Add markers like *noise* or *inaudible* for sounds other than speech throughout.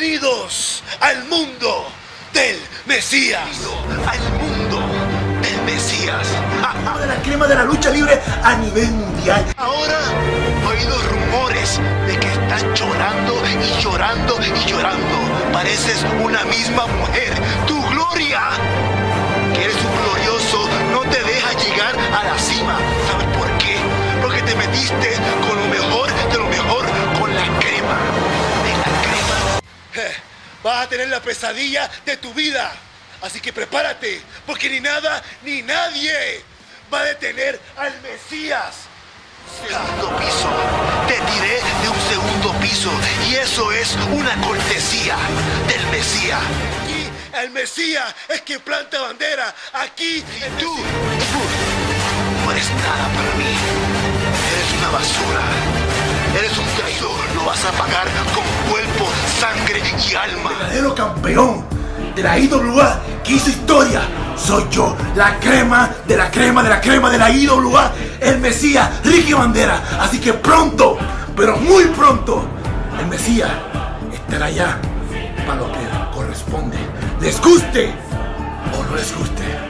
Bienvenidos al mundo del Mesías. Al mundo del Mesías. de la crema de la lucha libre a nivel mundial. Ahora he oído rumores de que estás llorando y llorando y llorando. Pareces una misma mujer. Tu gloria, que eres un glorioso, no te deja llegar a la cima. ¿Sabes por qué? Porque te metiste con Vas a tener la pesadilla de tu vida. Así que prepárate, porque ni nada ni nadie va a detener al Mesías. Segundo piso. Te tiré de un segundo piso y eso es una cortesía del Mesías. Aquí el Mesías es quien planta bandera. Aquí y tú, tú no eres nada para mí. Eres una basura. Eres un traidor. Lo vas a pagar con cuerpo, sangre y alma. verdadero campeón de la IWA que hizo historia. Soy yo, la crema de la crema de la crema de la IWA, el Mesías, Ricky Bandera. Así que pronto, pero muy pronto, el Mesías estará ya para lo que corresponde. Les guste o no les guste.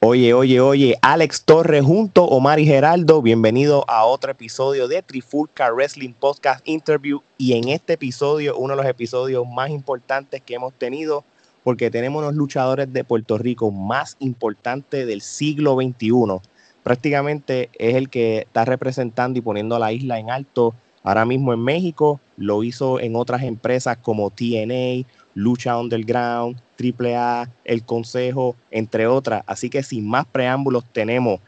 Oye, oye, oye, Alex Torres junto a Omar y Geraldo, bienvenido a otro episodio de Trifulca Wrestling Podcast Interview y en este episodio, uno de los episodios más importantes que hemos tenido, porque tenemos unos luchadores de Puerto Rico más importantes del siglo XXI. Prácticamente es el que está representando y poniendo a la isla en alto ahora mismo en México, lo hizo en otras empresas como TNA, Lucha Underground, AAA, El Consejo, entre otras. Así que sin más preámbulos tenemos,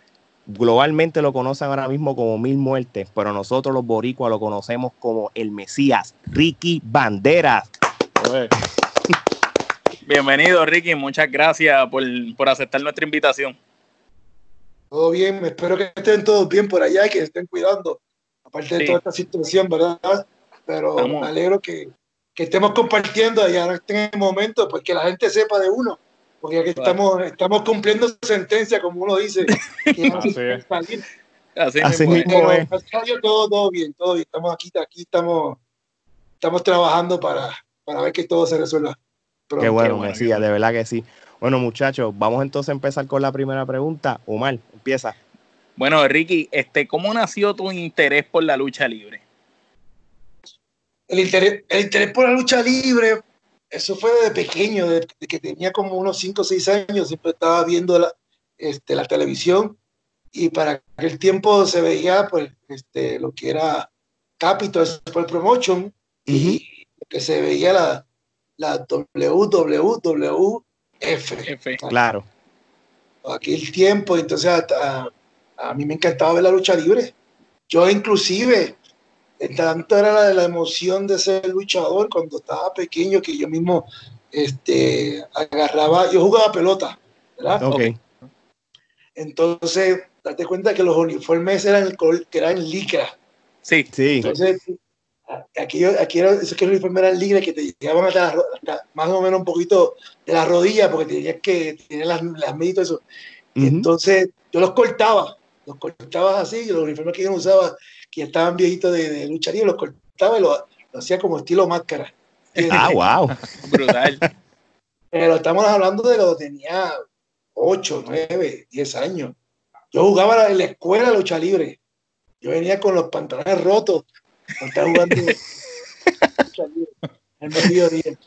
globalmente lo conocen ahora mismo como Mil Muertes, pero nosotros los boricuas lo conocemos como el Mesías, Ricky Banderas. *laughs* Bienvenido Ricky, muchas gracias por, por aceptar nuestra invitación. Todo bien, espero que estén todos bien por allá y que estén cuidando, aparte de toda esta situación, ¿verdad? Pero Vamos. me alegro que, que estemos compartiendo y ahora estén en el momento, pues que la gente sepa de uno, porque aquí Claro. estamos, estamos cumpliendo sentencia, como uno dice. *laughs* Así es. salir. Así, Así mismo es. mismo. Pero es. gracias a Dios, todo, todo bien, todo bien. Estamos aquí, aquí estamos, estamos trabajando para, para ver que todo se resuelva. pronto. Qué bueno, bueno, Mesías, bueno. de verdad que sí. Bueno, muchachos, vamos entonces a empezar con la primera pregunta. Omar, empieza. Bueno, Ricky, este, ¿cómo nació tu interés por la lucha libre? El interés, el interés por la lucha libre, eso fue desde pequeño, desde que tenía como unos 5 o 6 años, siempre estaba viendo la, este, la televisión y para aquel tiempo se veía pues, este, lo que era Capitol Sport Promotion y lo que se veía la, la WWF. F. Claro. aquel tiempo, entonces a, a- a mí me encantaba ver la lucha libre. Yo inclusive, tanto era la, la emoción de ser luchador cuando estaba pequeño que yo mismo este, agarraba, yo jugaba pelota, ¿verdad? Ok. Entonces, date cuenta que los uniformes eran el color, que eran licra. Sí, Sí. Entonces, a- aquí, aquí era, esos que los uniformes eran licra que te llegaban hasta, la hasta más o menos un poquito de la rodilla porque tenías que tener las, las todo eso. Ujú. Entonces yo los cortaba, los cortaba así, y los uniformes que yo usaba, que ya estaban viejitos de, de lucha libre, los cortaba y lo, lo hacía como estilo máscara. *laughs* Ah, wow. *laughs* brutal. Pero estamos hablando de cuando tenía 8, 9, 10 años. Yo jugaba en la escuela lucha libre. Yo venía con los pantalones rotos. cuando Estaba jugando lucha libre *laughs* en el mediodía.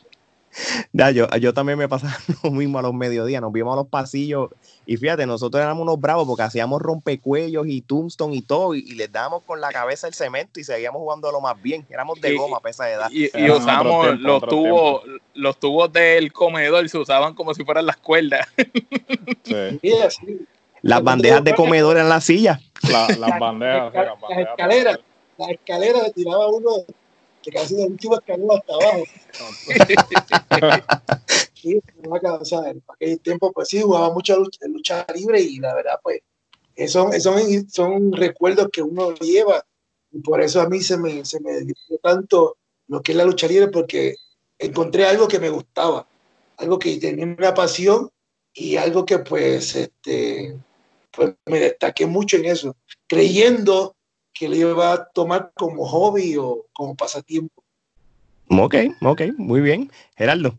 Ya, yo, yo también me pasaba *laughs* lo mismo a los mediodías, nos vimos a los pasillos y fíjate, nosotros éramos unos bravos porque hacíamos rompecuellos y tombstone y todo y, y les dábamos con la cabeza el cemento y seguíamos jugando lo más bien, éramos de Y- goma a esa edad. Y, y usamos otros tiempos, los tubos, los tubos del comedor, se usaban como si fueran las cuerdas. Sí. Y así. Las bandejas de comedor en la silla. La- las bandejas. Las las bandejas. escaleras. La escalera le tiraba uno que casi del último escalón hasta abajo. *laughs* Sí, o sea, en aquel tiempo, pues sí, jugaba mucha lucha, lucha libre y la verdad, pues, eh, son, son, son recuerdos que uno lleva y por eso a mí se me, se me divirtió tanto lo que es la lucha libre porque encontré algo que me gustaba, algo que tenía una pasión y algo que pues, este, pues me destaqué mucho en eso, creyendo que lo iba a tomar como hobby o como pasatiempo. Ok, ok, muy bien. Gerardo.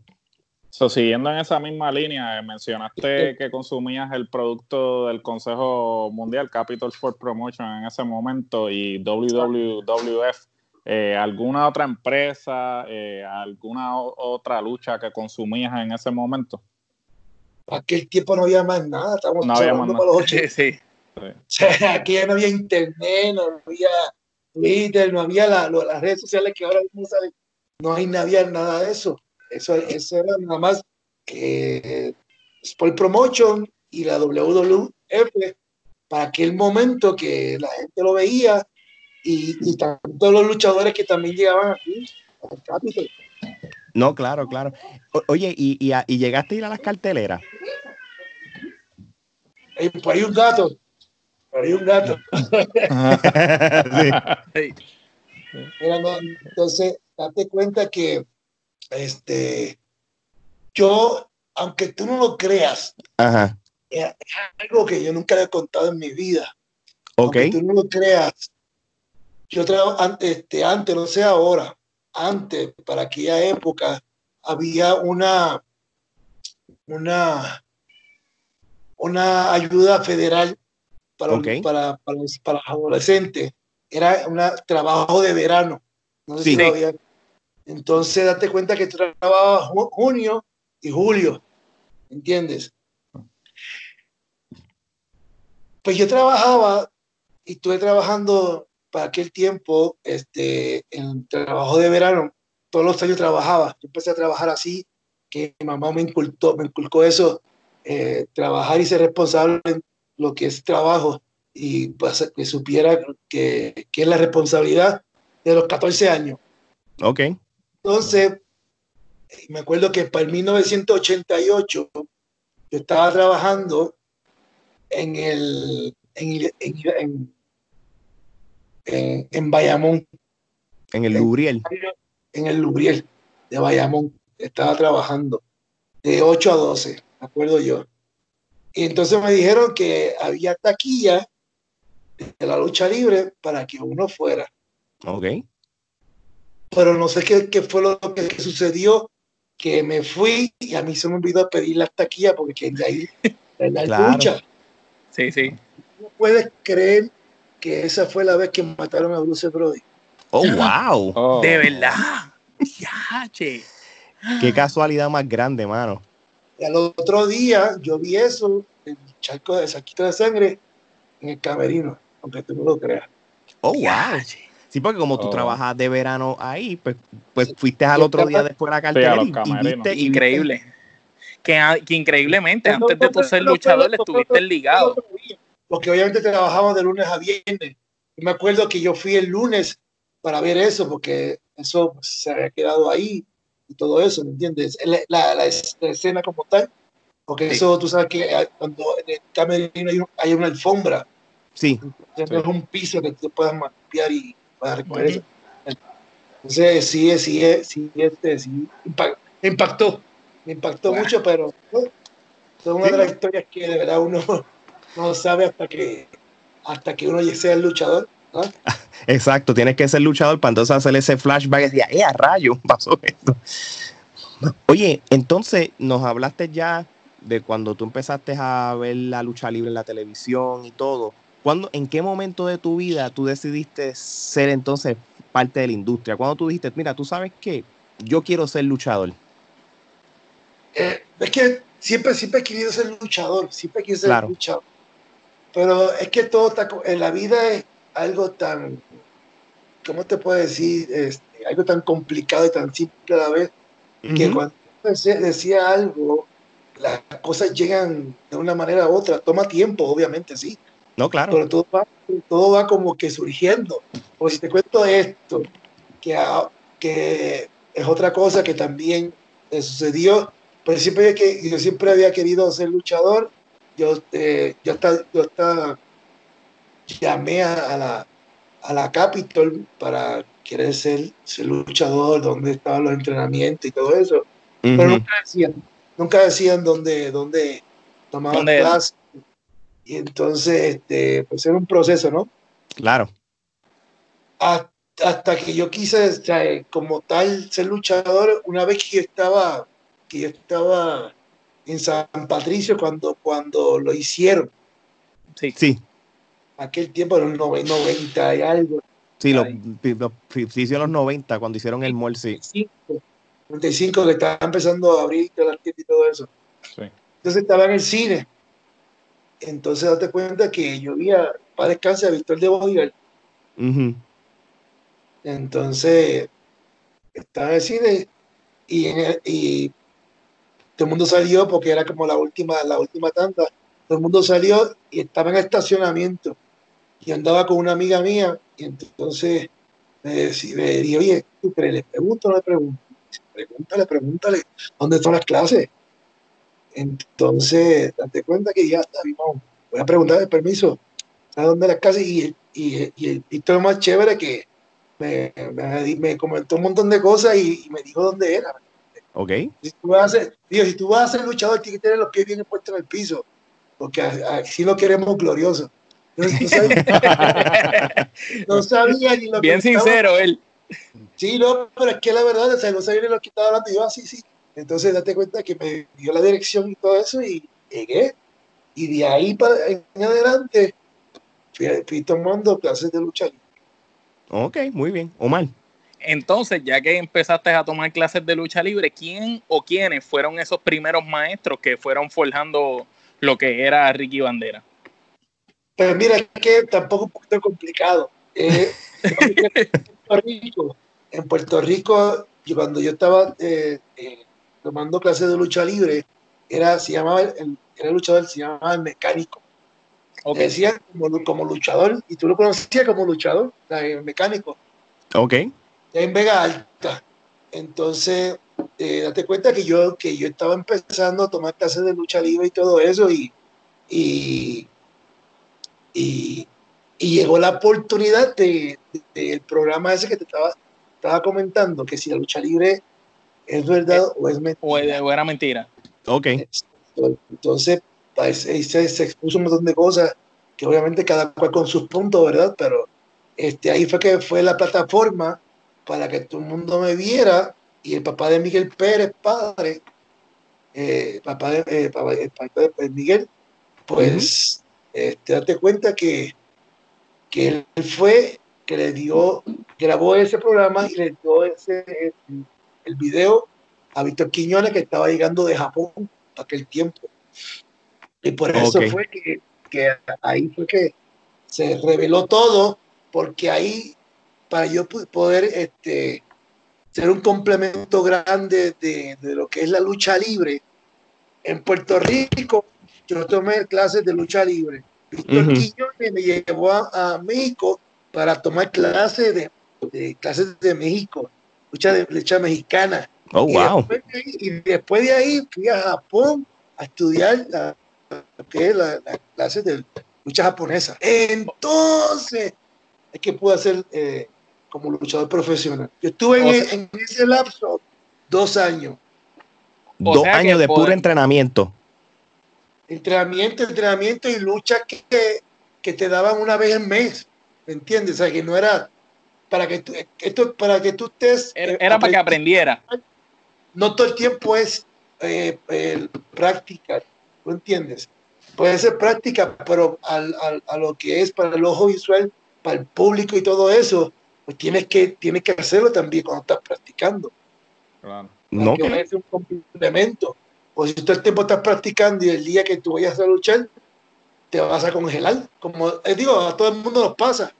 So, siguiendo en esa misma línea, eh, mencionaste que consumías el producto del Consejo Mundial Capital Sport Promotion en ese momento y WWF. Eh, ¿Alguna otra empresa, eh, alguna otra lucha que consumías en ese momento? Aquel tiempo no había más nada, estábamos No había hablando más para los *laughs* Sí, 80. Sí. O *laughs* sea, aquí ya no había internet, no había Twitter, no había la- lo- las redes sociales que ahora mismo salen. No hay, no había nada de eso. Eso, eso era nada más eh, Sport Promotion y la WWF para aquel momento que la gente lo veía y, y tanto los luchadores que también llegaban aquí al Capitol. No, claro, claro. O- oye, ¿y, y, a- y llegaste a ir a las carteleras? Pues hay un dato, hay un dato. *laughs* Sí. No, entonces, date cuenta que este, yo, aunque tú no lo creas, Ajá. es algo que yo nunca le he contado en mi vida. Ok. Aunque tú no lo creas, yo trabajo antes, este, antes, no sé ahora, antes, para aquella época, había una, una, una ayuda federal para, Ok. para, para, los, para los adolescentes. Era un trabajo de verano. No sé Sí. si lo había- Entonces, date cuenta que ju- junio y julio. ¿Entiendes? Pues yo trabajaba y estuve trabajando para aquel tiempo este, en trabajo de verano. Todos los años trabajaba. Yo empecé a trabajar así, que mi mamá me inculcó, me inculcó eso, eh, trabajar y ser responsable lo que es trabajo y pues, que supiera que, que es la responsabilidad de los 14 años. Ok. Entonces, me acuerdo que para el 1988 yo estaba trabajando en el en, en, en, en- en Bayamón, En el Lubriel. en el Lubriel de Bayamón. Estaba trabajando de 8 a 12, me acuerdo yo. Y entonces me dijeron que había taquilla de la lucha libre para que uno fuera. Ok. pero no sé qué, qué fue lo que, sucedió, que me fui y a mí se me olvidó pedir la taquilla porque quería ir a la Claro. lucha. Sí, sí. ¿No puedes creer que esa fue la vez que mataron a Bruce Brody? Oh, wow. Oh. De verdad. Ya, che. Qué casualidad más grande, mano. Y al otro día yo vi eso, el charco de saquito de sangre en el camerino, aunque tú no lo creas. Oh, wow. Sí, porque como tú Oh. trabajas de verano ahí, pues, pues fuiste al otro día después a la cartera los y- viste, y Increíble. Que, a- que increíblemente, No, antes de tú ser no, luchador, no, no, estuviste no, ligado. Porque obviamente trabajamos de lunes a viernes. Y me acuerdo que yo fui el lunes para ver eso, porque eso se había quedado ahí y todo eso, ¿me entiendes? La, la- la la escena como tal, porque Sí. eso tú sabes que hay- cuando en el camerino hay, un- hay una alfombra, Sí, entonces Sí. es un piso que tú puedas mapear y puedas recoger eso. Entonces, sí, sí, sí, este, sí, impactó, me impactó Wow. mucho, pero ¿no? es una de las historias que de verdad uno *laughs* no sabe hasta que hasta que uno sea el luchador. ¿No? *laughs* exacto. Tienes que ser luchador para entonces hacer ese flashback y decir, ¡eh, a rayo! *laughs* Pasó esto. Oye, entonces nos hablaste ya de cuando tú empezaste a ver la lucha libre en la televisión y todo. ¿Cuándo, ¿En qué momento de tu vida tú decidiste ser entonces parte de la industria? Cuando tú dijiste, mira, tú sabes que yo quiero ser luchador. Eh, es que siempre, siempre he querido ser luchador, siempre he querido ser Claro. luchador. Pero es que todo está, en la vida es algo tan, ¿cómo te puedo decir? Este, algo tan complicado y tan simple a la vez, que Ujú. cuando decía, decía algo, las cosas llegan de una manera u otra. Toma tiempo, obviamente, sí. No, claro. pero todo va, todo va como que surgiendo. Porque si te cuento esto, que, a- que es otra cosa que también me sucedió, pero siempre que yo siempre había querido ser luchador, yo, eh, yo, hasta, yo hasta llamé a, a la, a la Capitol para querer ser, ser luchador, dónde estaban los entrenamientos y todo eso, pero nunca decían, nunca decían dónde, dónde tomaban ¿Dónde clases. Y entonces, este, pues era un proceso, ¿no? Claro. Hasta hasta que yo quise, o sea, como tal, ser luchador, una vez que yo estaba, que yo estaba en San Patricio cuando, cuando lo hicieron, Sí. Sí, aquel tiempo, en los nove- 90 y algo, sí, los, los principios de los 90, cuando hicieron el mall, sí. 95, 95 que estaba empezando a abrir las tiendas y todo eso. Sí. Entonces estaba en el cine. Entonces date cuenta que yo vi a, para descansar a Víctor de. Ujú. Entonces estaba en el cine y, en el- y todo el mundo salió porque era como la última, la última tanda. Todo el mundo salió y estaba en el estacionamiento. Y andaba con una amiga mía y entonces le, decí- le dije, oye. ¿Le pregunto o no le pregunto? Pregúntale, pregúntale, ¿dónde están las clases? Entonces, date cuenta que ya está, vamos, voy a preguntarle permiso, ¿a dónde las clases? Y, y, y el Víctor es más chévere que me, me, me comentó un montón de cosas y, y me dijo dónde era. Ok. Si tú vas a ser, digo, si tú vas a ser luchador, tienes que tener los pies bien puestos en el piso, porque así lo queremos glorioso. No, no sabía, no sabía ni lo Bien que estaba- sincero él. Sí, no, pero es que la verdad, o sea, no sabía ni lo que estaba hablando. Y yo, así, sí. Entonces, date cuenta que me dio la dirección y todo eso y llegué. Y de ahí para en adelante fui, fui tomando clases de lucha libre. Ok, muy bien. Omar. Entonces, ya que empezaste a tomar clases de lucha libre, ¿quién o quiénes fueron esos primeros maestros que fueron forjando lo que era Ricky Bandera? Pero mira, es que tampoco es un poquito complicado. Eh, *laughs* en Puerto Rico, en Puerto Rico, yo cuando yo estaba eh, eh, tomando clases de lucha libre, era, se llamaba, el, era luchador, se llamaba el mecánico. Ok, Le decían como, como luchador, y tú lo conocías como luchador, el mecánico, Ok. en Vega Alta. Entonces, eh, date cuenta que yo, que yo estaba empezando a tomar clases de lucha libre y todo eso, y, y, y, y llegó la oportunidad de- de- del programa ese que te estaba, estaba comentando, que si la lucha libre es verdad o es mentira. o, era mentira. Ok. Entonces, pues, ahí se, se expuso un montón de cosas, que obviamente cada cual con sus puntos, ¿verdad? Pero este, ahí fue que fue la plataforma para que todo el mundo me viera y el papá de Miguel Pérez, padre, eh, papá de, eh, papá- el papá de Miguel, pues, este, date cuenta que, que él fue, que le dio, grabó ese programa y le dio ese, el, el video a Víctor Quiñones que estaba llegando de Japón aquel tiempo. Y por eso Ok. fue que, que ahí fue que se reveló todo, porque ahí, para yo poder este, ser un complemento grande de, de lo que es la lucha libre, en Puerto Rico yo tomé clases de lucha libre. Víctor Ujú. Quiñones me llevó a, a México para tomar clases de, de clases de México, lucha de lucha mexicana. Oh, Y wow. después de ahí- Y después de ahí fui a Japón a estudiar la, lo que es la, la clase de lucha japonesa. Entonces, es que pude hacer eh, como luchador profesional. Yo estuve en, O sea- en ese lapso dos años. O Dos años de por- puro entrenamiento. Entrenamiento, entrenamiento y lucha que, que te daban una vez al mes. ¿Me entiendes? O sea, que no era para que tú, esto, para que tú estés. Era, eh, era para que aprendiera. no todo el tiempo es eh, eh, práctica, ¿tú entiendes? Puede ser práctica, pero al, al- a lo que es para el ojo visual, para el público y todo eso, pues tienes que, tienes que hacerlo también cuando estás practicando. Claro. No. Que ser un complemento. O si todo el tiempo estás practicando y el día que tú vayas a luchar, te vas a congelar. Como eh, digo, a todo el mundo nos pasa.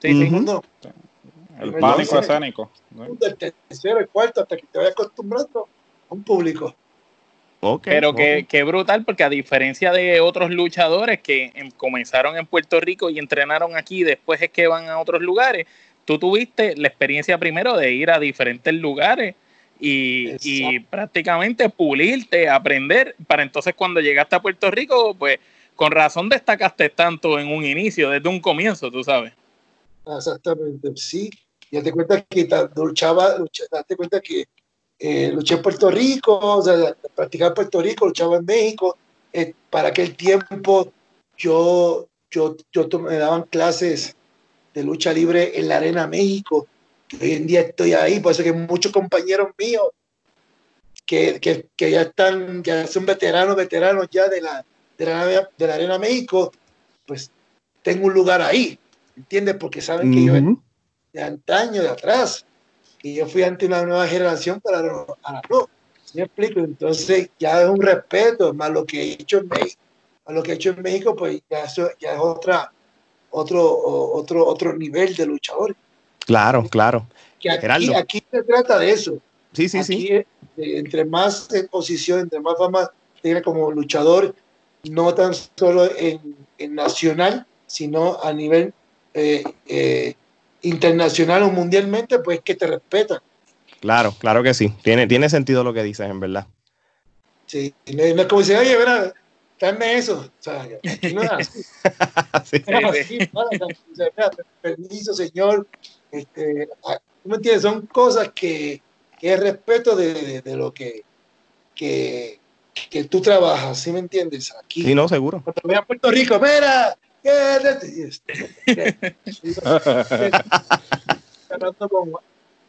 Sí, sí. Ujú. Mundo, El pánico no, escénico. el tercero, el cuarto, hasta que te vayas acostumbrando a un público. Ok. Pero ok. que, que brutal, porque a diferencia de otros luchadores que em- comenzaron en Puerto Rico y entrenaron aquí, después es que van a otros lugares, tú tuviste la experiencia primero de ir a diferentes lugares y, y prácticamente pulirte, aprender, para entonces cuando llegaste a Puerto Rico, pues con razón destacaste tanto en un inicio, desde un comienzo, tú sabes. Exactamente, sí. Ya te cuenta que luchaba, lucha- date cuenta que eh, luché en Puerto Rico, o sea, practicaba en Puerto Rico, luchaba en México. Eh, para aquel tiempo yo, yo, yo me daban clases de lucha libre en la Arena México, hoy en día estoy ahí, por eso que muchos compañeros míos que, que, que ya están, ya son veteranos, veteranos ya de la, de la, de la Arena México, pues tengo un lugar ahí, ¿entiendes? Porque saben que yo Ujú. de antaño, de atrás, que yo fui ante una nueva generación para para no. ¿Sí me explico? Entonces ya es un respeto, más lo que he hecho en México, más lo que he hecho en México, pues ya eso ya es otra, otro, otro, otro nivel de luchador. Claro, claro. Que aquí, aquí se trata de eso. Sí, sí, aquí, sí. eh, entre más posición, entre más fama tiene como luchador, no tan solo en, en nacional, sino a nivel eh, eh, internacional o mundialmente, pues que te respetan. Claro, claro que sí. Tiene, tiene sentido lo que dices, en verdad. Sí, no, no es como decir, oye, verá, dame eso. O sea, aquí no es así. *laughs* Sí. No o sea, mira, permiso, señor. Este, ah, ¿tú me entiendes? Son cosas que, que es respeto de, de- de lo que, que, que tú trabajas, ¿sí me entiendes? Aquí, Sí, no, seguro. cuando voy a Puerto Rico, mira. Y este,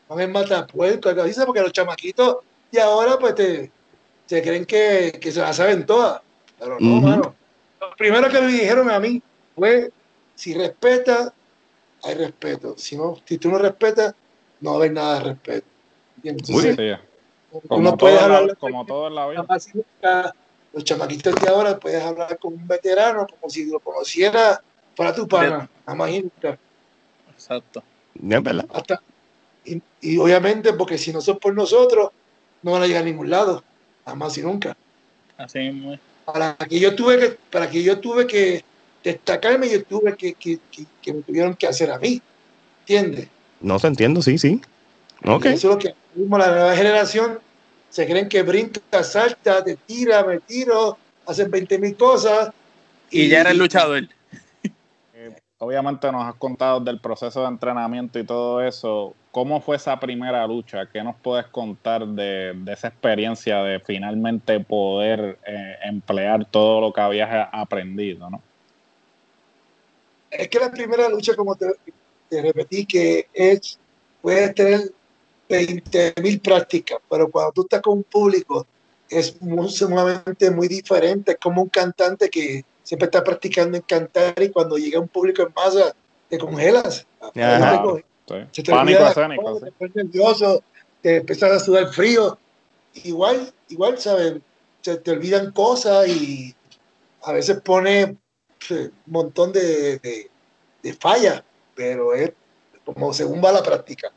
el *laughs* matapuerco, algo así, porque los chamaquitos de ahora pues te, se creen que, que se la saben todas. Pero no, Ujú. mano. Lo primero que me dijeron a mí fue, si respeta, hay respeto. Si, no, si tú no respetas, no va a haber nada de respeto. Sí, como, no puedes la- hablar como todo en la vida. Los chamaquitos de ahora puedes hablar con un veterano como si lo conociera para tu pana, jamás y nunca. Exacto. Verdad. Hasta, y, y obviamente porque si no son por nosotros, no van a llegar a ningún lado, jamás y nunca. Así mismo es. Para que yo tuve que, para que yo tuve que destacarme, yo tuve que, que, que, que me tuvieron que hacer a mí, ¿entiendes? No se entiendo, sí, sí. Ok. Y Eso es lo que mismo la nueva generación se creen que brinca, salta, te tira, me tiro, hacen 20 mil cosas. Y ya eres luchador. Obviamente nos has contado del proceso de entrenamiento y todo eso. ¿Cómo fue esa primera lucha? ¿Qué nos puedes contar de, de esa experiencia de finalmente poder eh, emplear todo lo que habías aprendido? ¿no? Es que la primera lucha, como te, te repetí, que es, puedes tener 20 mil prácticas, pero cuando tú estás con un público es muy, sumamente muy diferente. Es como un cantante que siempre está practicando en cantar y cuando llega un público en masa te congelas. Ajá. No te Claro, sí. se te Pánico olvida la escénico. cosa, sí. te pones nervioso, te empiezas a sudar frío. Igual, igual, ¿sabes? Se te olvidan cosas y a veces pone pf, un montón de, de, de fallas, pero es como según va la práctica.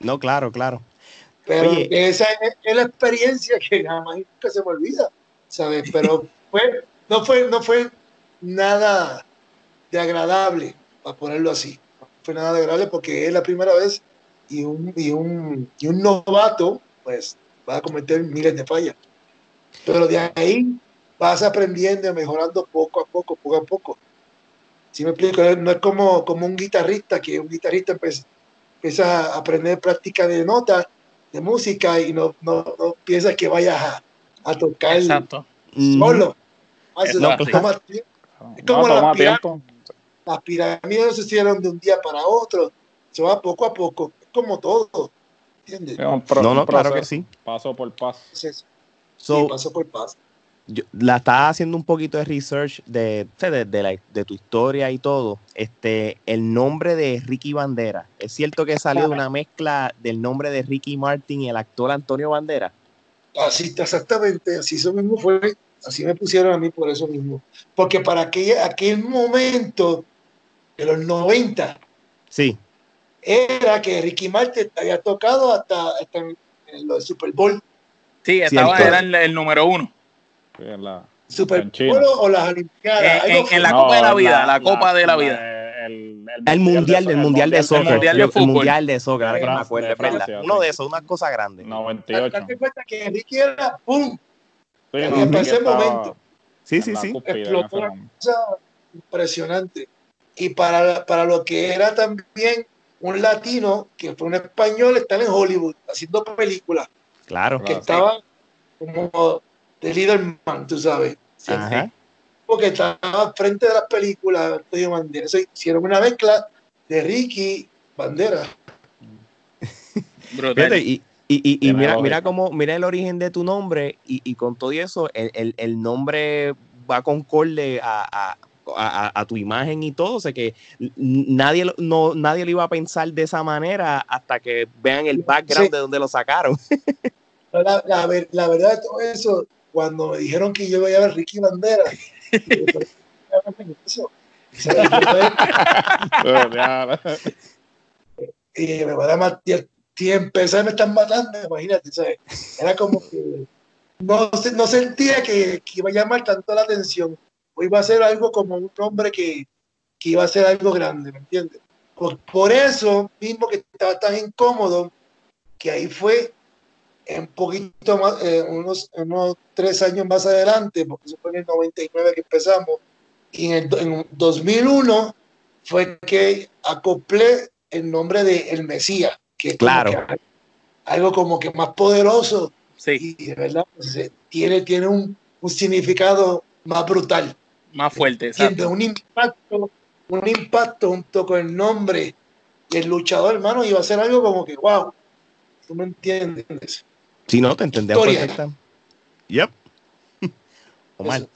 No, claro, claro. Pero Oye. esa es, es la experiencia que jamás nunca se me olvida, ¿sabes? Pero fue, *laughs* no, fue, no fue nada de agradable, para ponerlo así. No fue nada de agradable porque es la primera vez y un, y un, y un novato, pues, va a cometer miles de fallas. Pero de ahí vas aprendiendo y mejorando poco a poco, poco a poco. Si me explico? No es como, como un guitarrista, que un guitarrista empieza, empieza a aprender práctica de notas, de música, y no, no, no piensa que vayas a, a tocar Exacto. Mm, solo. Hace- Eso No, así. toma tiempo. Es No, como la toma pirámide. tiempo. Las pirámides no se hicieron de un día para otro, se va poco a poco, es como todo, ¿entiendes? No, no, claro que sí. Paso por paso. Entonces, So, sí, paso por paso. yo- la estaba haciendo un poquito de research de, de, de la- de tu historia y todo. Este, el nombre de Ricky Bandera. ¿Es cierto que salió de una mezcla del nombre de Ricky Martin y el actor Antonio Bandera? Así está exactamente, así eso mismo fue, así me pusieron a mí por eso mismo. Porque para aquel, aquel momento de los 90 Sí, era que Ricky Martin había tocado hasta, hasta en, en lo del Super Bowl. Sí, estaba, era el, el número uno. La- Super. Bowl o las Olimpiadas. En, en- en la No, Copa de la Vida, la, Copa de la Vida. El, el mundial, del mundial de soccer. Mundial de el Fútbol. mundial de soccer, ahora que me acuerdo, de. Francia, Uno de esos, una cosa grande. 98. Date cuenta que Ricky era ¡pum! Sí, en no, ese estaba momento. Sí, sí, sí. Explotó momento. cosa impresionante. Y para, para lo que era también un latino, que fue un español, estar en Hollywood haciendo películas, Claro. que Claro. estaba como de Liderman, tú sabes. Ajá. Porque estaba frente de las películas, Antonio Banderas. Eso hicieron una mezcla de Ricky Bandera. Brutal. *laughs* Fíjate, y, y, y, mira, mira cómo, mira el origen de tu nombre y, y con todo eso, el, el, el nombre va concorde a, a, a, tu imagen y todo. O sea que nadie, no, nadie lo iba a pensar de esa manera hasta que vean el background de donde lo sacaron. *laughs* La, la, la, verdad, todo eso, cuando me dijeron que yo iba a ver Ricky Bandera, *laughs* y me van a matar, me están matando, imagínate, ¿sabes? Era como que no, no sentía que, que, iba a llamar tanto la atención, o iba a ser algo como un hombre que, que iba a ser algo grande, ¿me entiendes? Por, por, eso mismo que estaba tan incómodo, que ahí fue un poquito más, eh, unos, unos tres años más adelante, porque eso fue en el 99 que empezamos, y en el en 2001 fue que acoplé el nombre de El Mesías, que es claro. algo como que más poderoso sí. y de verdad pues, tiene, tiene un, un, significado más brutal. Más fuerte, exacto. Un impacto, un impacto junto con el nombre del luchador, hermano, iba a ser algo como que, wow, tú me entiendes. Si no, te entendemos perfectamente. Yep. *laughs* Omar.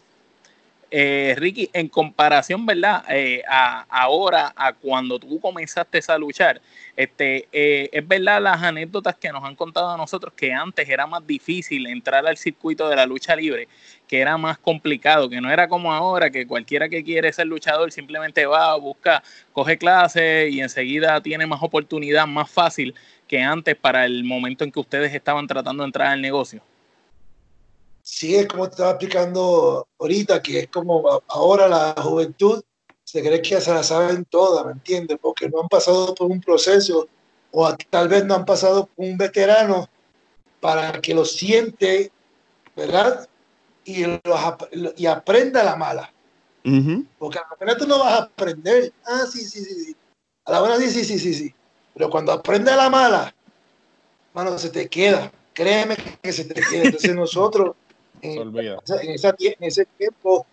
Eh, Ricky, en comparación, ¿verdad? Eh, a, ahora, a cuando tú comenzaste a luchar, este, eh, es verdad las anécdotas que nos han contado a nosotros que antes era más difícil entrar al circuito de la lucha libre, que era más complicado, que no era como ahora, que cualquiera que quiere ser luchador simplemente va, busca, coge clases y enseguida tiene más oportunidad, más fácil que antes para el momento en que ustedes estaban tratando de entrar al negocio sí es como te estaba explicando ahorita, que es como ahora la juventud se cree que se la saben todas, ¿me entiendes? Porque no han pasado por un proceso o tal vez no han pasado por un veterano para que lo siente, ¿verdad? Y, y aprenda la mala. Porque a la buena tú no vas a aprender. Ah, sí, sí, sí, sí. A la buena sí, sí, sí, sí, sí. Pero cuando aprende la mala, mano, se te queda. Créeme que se te queda. Entonces *laughs* nosotros en, ese tiempo,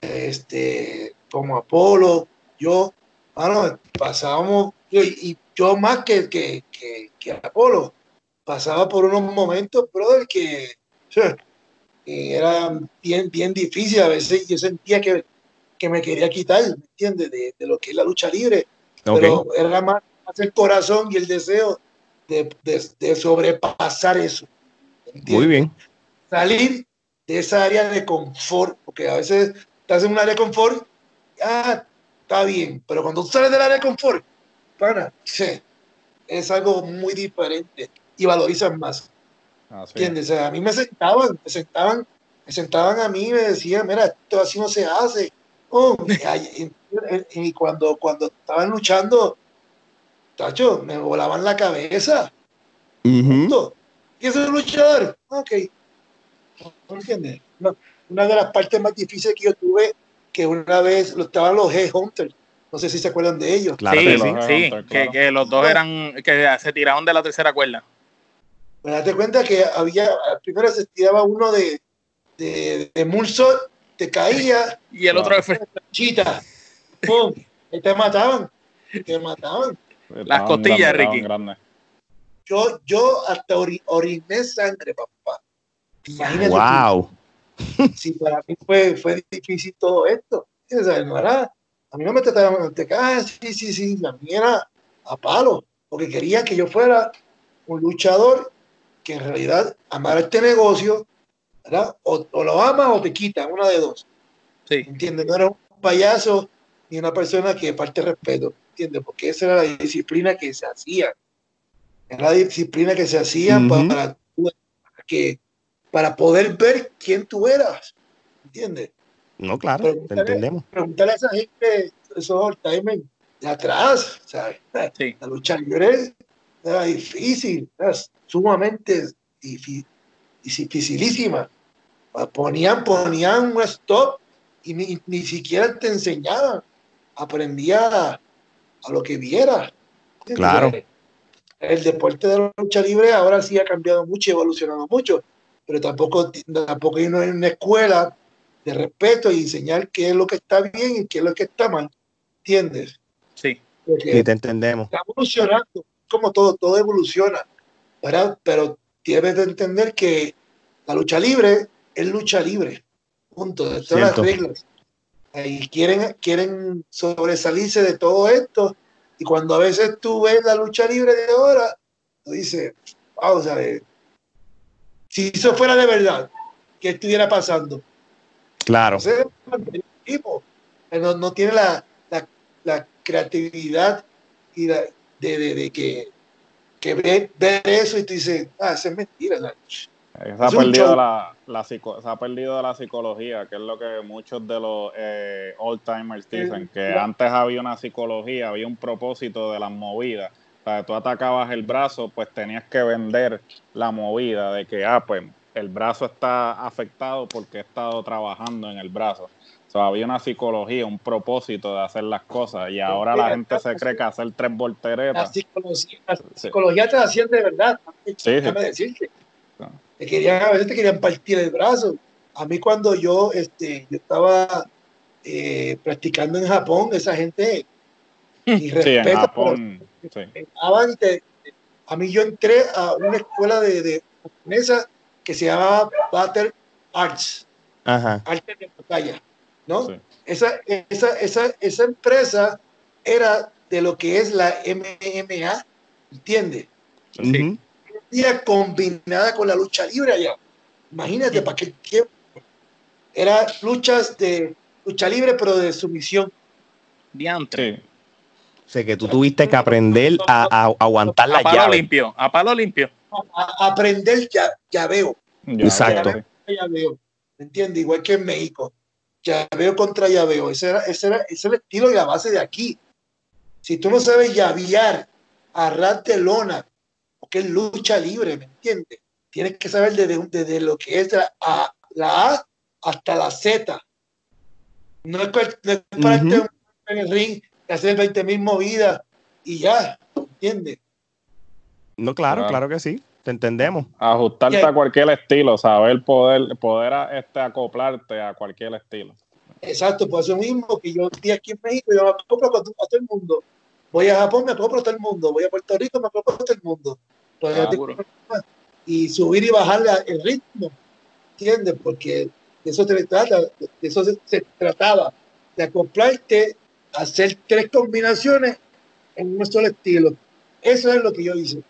este, como Apolo, yo, bueno, pasábamos, y, yo más que, que, que, Apolo, pasaba por unos momentos, brother, que, que era bien, bien difícil. A veces yo sentía que, que me quería quitar, ¿me entiendes? De, de, lo que es la lucha libre. Pero era más, más, el corazón y el deseo de, de, de sobrepasar eso. Muy bien salir de esa área de confort, porque a veces estás en un área de confort, ah, está bien, pero cuando tú sales del área de confort, pana, sí, es algo muy diferente y valorizan más. Ah, ¿Entiendes? a mí me sentaban, me sentaban, me sentaban a mí y me decían, mira, esto así no se hace. Oh, *laughs* y, cuando, cuando estaban luchando, tacho, me volaban la cabeza. Uh ¿Y ese luchador? Ok, ¿No entiendes? una de las partes más difíciles que yo tuve, que una vez estaban los Headhunters. No sé si se acuerdan de ellos. Claro, sí, sí, sí. Que, que, los dos eran, que se tiraron de la tercera cuerda. Me date cuenta que había, primero se tiraba uno de, de, de te caía. y el otro de Chita. ¡Pum! Y te mataban. Te mataban. Las costillas, Ricky. Yo, yo hasta oriné sangre, papá. Imagínate. ¡Wow! *laughs* Si para mí fue, fue difícil todo esto. No era, a mí no me trataban de ah, sí, sí, sí, a mí era a palo, porque quería que yo fuera un luchador que en realidad amara este negocio, ¿verdad? O, lo ama o te quita, una de dos. Sí. ¿Entiendes? No era un payaso ni una persona que parte respeto, ¿entiendes? Porque esa era la disciplina que se hacía. Era la disciplina que se hacía para, para que para poder ver quién tú eras. ¿Entiendes? No, claro, te entendemos. Preguntarle a esa gente, esos timing de atrás, ¿sabes? La lucha libre era difícil, era sumamente difícil, dificilísima. Ponían, ponían un stop y ni, ni siquiera te enseñaban. Aprendía a, a lo que vieras. Claro. El deporte de la lucha libre ahora sí ha cambiado mucho, evolucionado mucho pero tampoco, tampoco hay una escuela de respeto y enseñar qué es lo que está bien y qué es lo que está mal. ¿Entiendes? Sí. Porque Sí, te entendemos. está evolucionando, como todo, todo evoluciona, ¿verdad? Pero tienes de entender que la lucha libre es lucha libre, punto, de todas las reglas. Y quieren, quieren sobresalirse de todo esto, y cuando a veces tú ves la lucha libre de ahora, tú dices, wow, ¿sabes? Si eso fuera de verdad, ¿qué estuviera pasando? Claro. No no, no tiene la, la, la creatividad y la, de, de, de que, que ve, ver eso y tú dices, ah, eso es mentira. Eh, Se ha, perdido la, la se ha perdido la psicología, que es lo que muchos de los eh, old timers dicen, que antes había una psicología, había un propósito de las movidas. Sea, tú atacabas el brazo, pues tenías que vender la movida de que, ah, pues el brazo está afectado porque he estado trabajando en el brazo. O sea, había una psicología, un propósito de hacer las cosas y ahora la gente se cree que hacer tres La volteretas. psicología, la Sí. psicología te la hacían de verdad. Sí, sí. Déjame decirte. Te querían, a veces te querían partir el brazo. A mí cuando yo, este, yo estaba eh, practicando en Japón, esa gente y *laughs* Sí, en Japón. Sí. entraban y te- a mí yo entré a una escuela de, de japonesa que se llamaba Battle Arts, Ajá. arte de batalla, ¿no? Sí. Esa, esa, esa, esa empresa era de lo que es la MMA, ¿entiendes? Sí. Ujú. Día combinada con la lucha libre allá. Imagínate, para qué tiempo. Era luchas de lucha libre, pero de sumisión. Diantre. Sí. O sea, que tú tuviste que aprender a, a aguantar la A palo llave. limpio, a palo limpio. A, a aprender ya, llaveo. Ya, Exacto. sí. llaveo, ¿me entiendes? Igual que en México, llaveo contra llaveo, ese era, ese era, ese es el estilo y la base de aquí. Si tú no sabes llavear, arrarte lona, porque es lucha libre, ¿me entiendes? Tienes que saber desde, desde lo que es la A, la A hasta la Z. No es, no es pararte Ujú. en el ring hacer 20 mil movidas y ya, ¿me entiendes? No, claro, Claro. claro que sí. Te entendemos. Ajustarte a cualquier estilo, saber poder, poder a- este, acoplarte a cualquier estilo. Exacto, por eso mismo que yo estoy aquí en México, yo me acoplo con a todo el mundo. Voy a Japón, me acoplo a todo el mundo. Voy a Puerto Rico, me acoplo a todo el mundo. Pues y subir y bajar la- el ritmo, ¿entiendes? Porque de eso se trata, de eso se, se trataba, de acoplarte, hacer tres combinaciones en un solo estilo. Eso es lo que yo hice.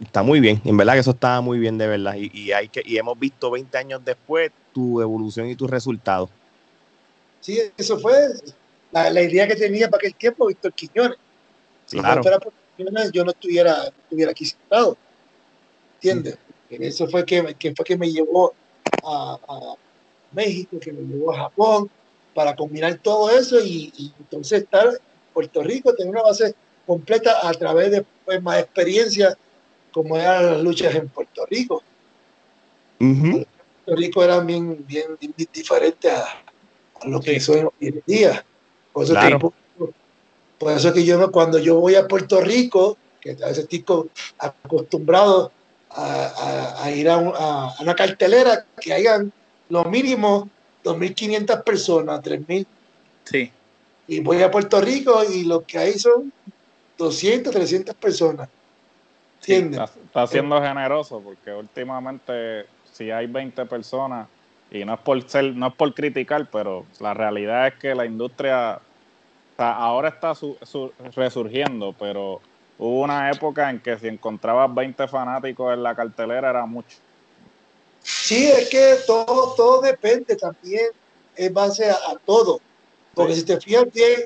Está muy bien. En verdad que eso estaba muy bien, de verdad. Y, y hay que, y hemos visto 20 años después tu evolución y tus resultados. Sí, eso fue la, la idea que tenía para aquel tiempo Víctor Quiñones. Si Claro. no fuera por Quiñones, yo no estuviera, no estuviera aquí sentado. ¿Entiendes? Eso fue que, que fue que me llevó a, a México, que me llevó a Japón, para combinar todo eso y, y entonces estar en Puerto Rico, tener una base completa a través de pues, más experiencia como eran las luchas en Puerto Rico. Puerto Rico era bien, bien, bien diferente a, a lo que son hoy en día. Por eso, Claro. que, por eso que yo no- cuando yo voy a Puerto Rico, que a veces estoy co- acostumbrado a, a- a ir a, un- a- a una cartelera que hayan lo mínimo 2.500 personas, 3.000, Sí. y voy a Puerto Rico y lo que hay son 200, 300 personas. ¿Entiendes? Está, está siendo generoso porque últimamente si hay 20 personas y no es por ser, no es por criticar, pero la realidad es que la industria ahora está su- su- resurgiendo, pero hubo una época en que si encontrabas 20 fanáticos en la cartelera era mucho. Sí, es que todo, todo depende también, es base a, a todo. Porque si te fijas bien,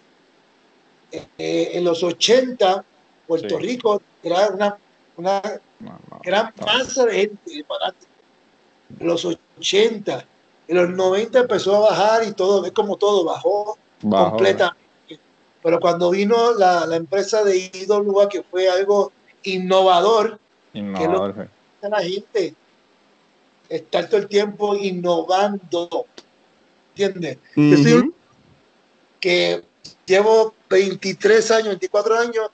eh, en los 80, Puerto Sí. Rico era una, una No, no, gran no. masa de gente, fanáticos. En los 80, en los 90 empezó a bajar y todo, es como todo, bajó Bajo, completamente. Pero cuando vino la, la empresa de IWA, que fue algo innovador, innovador, sí. a la gente estar todo el tiempo innovando. ¿Entiendes? Yo soy un que llevo 23 años, 24 años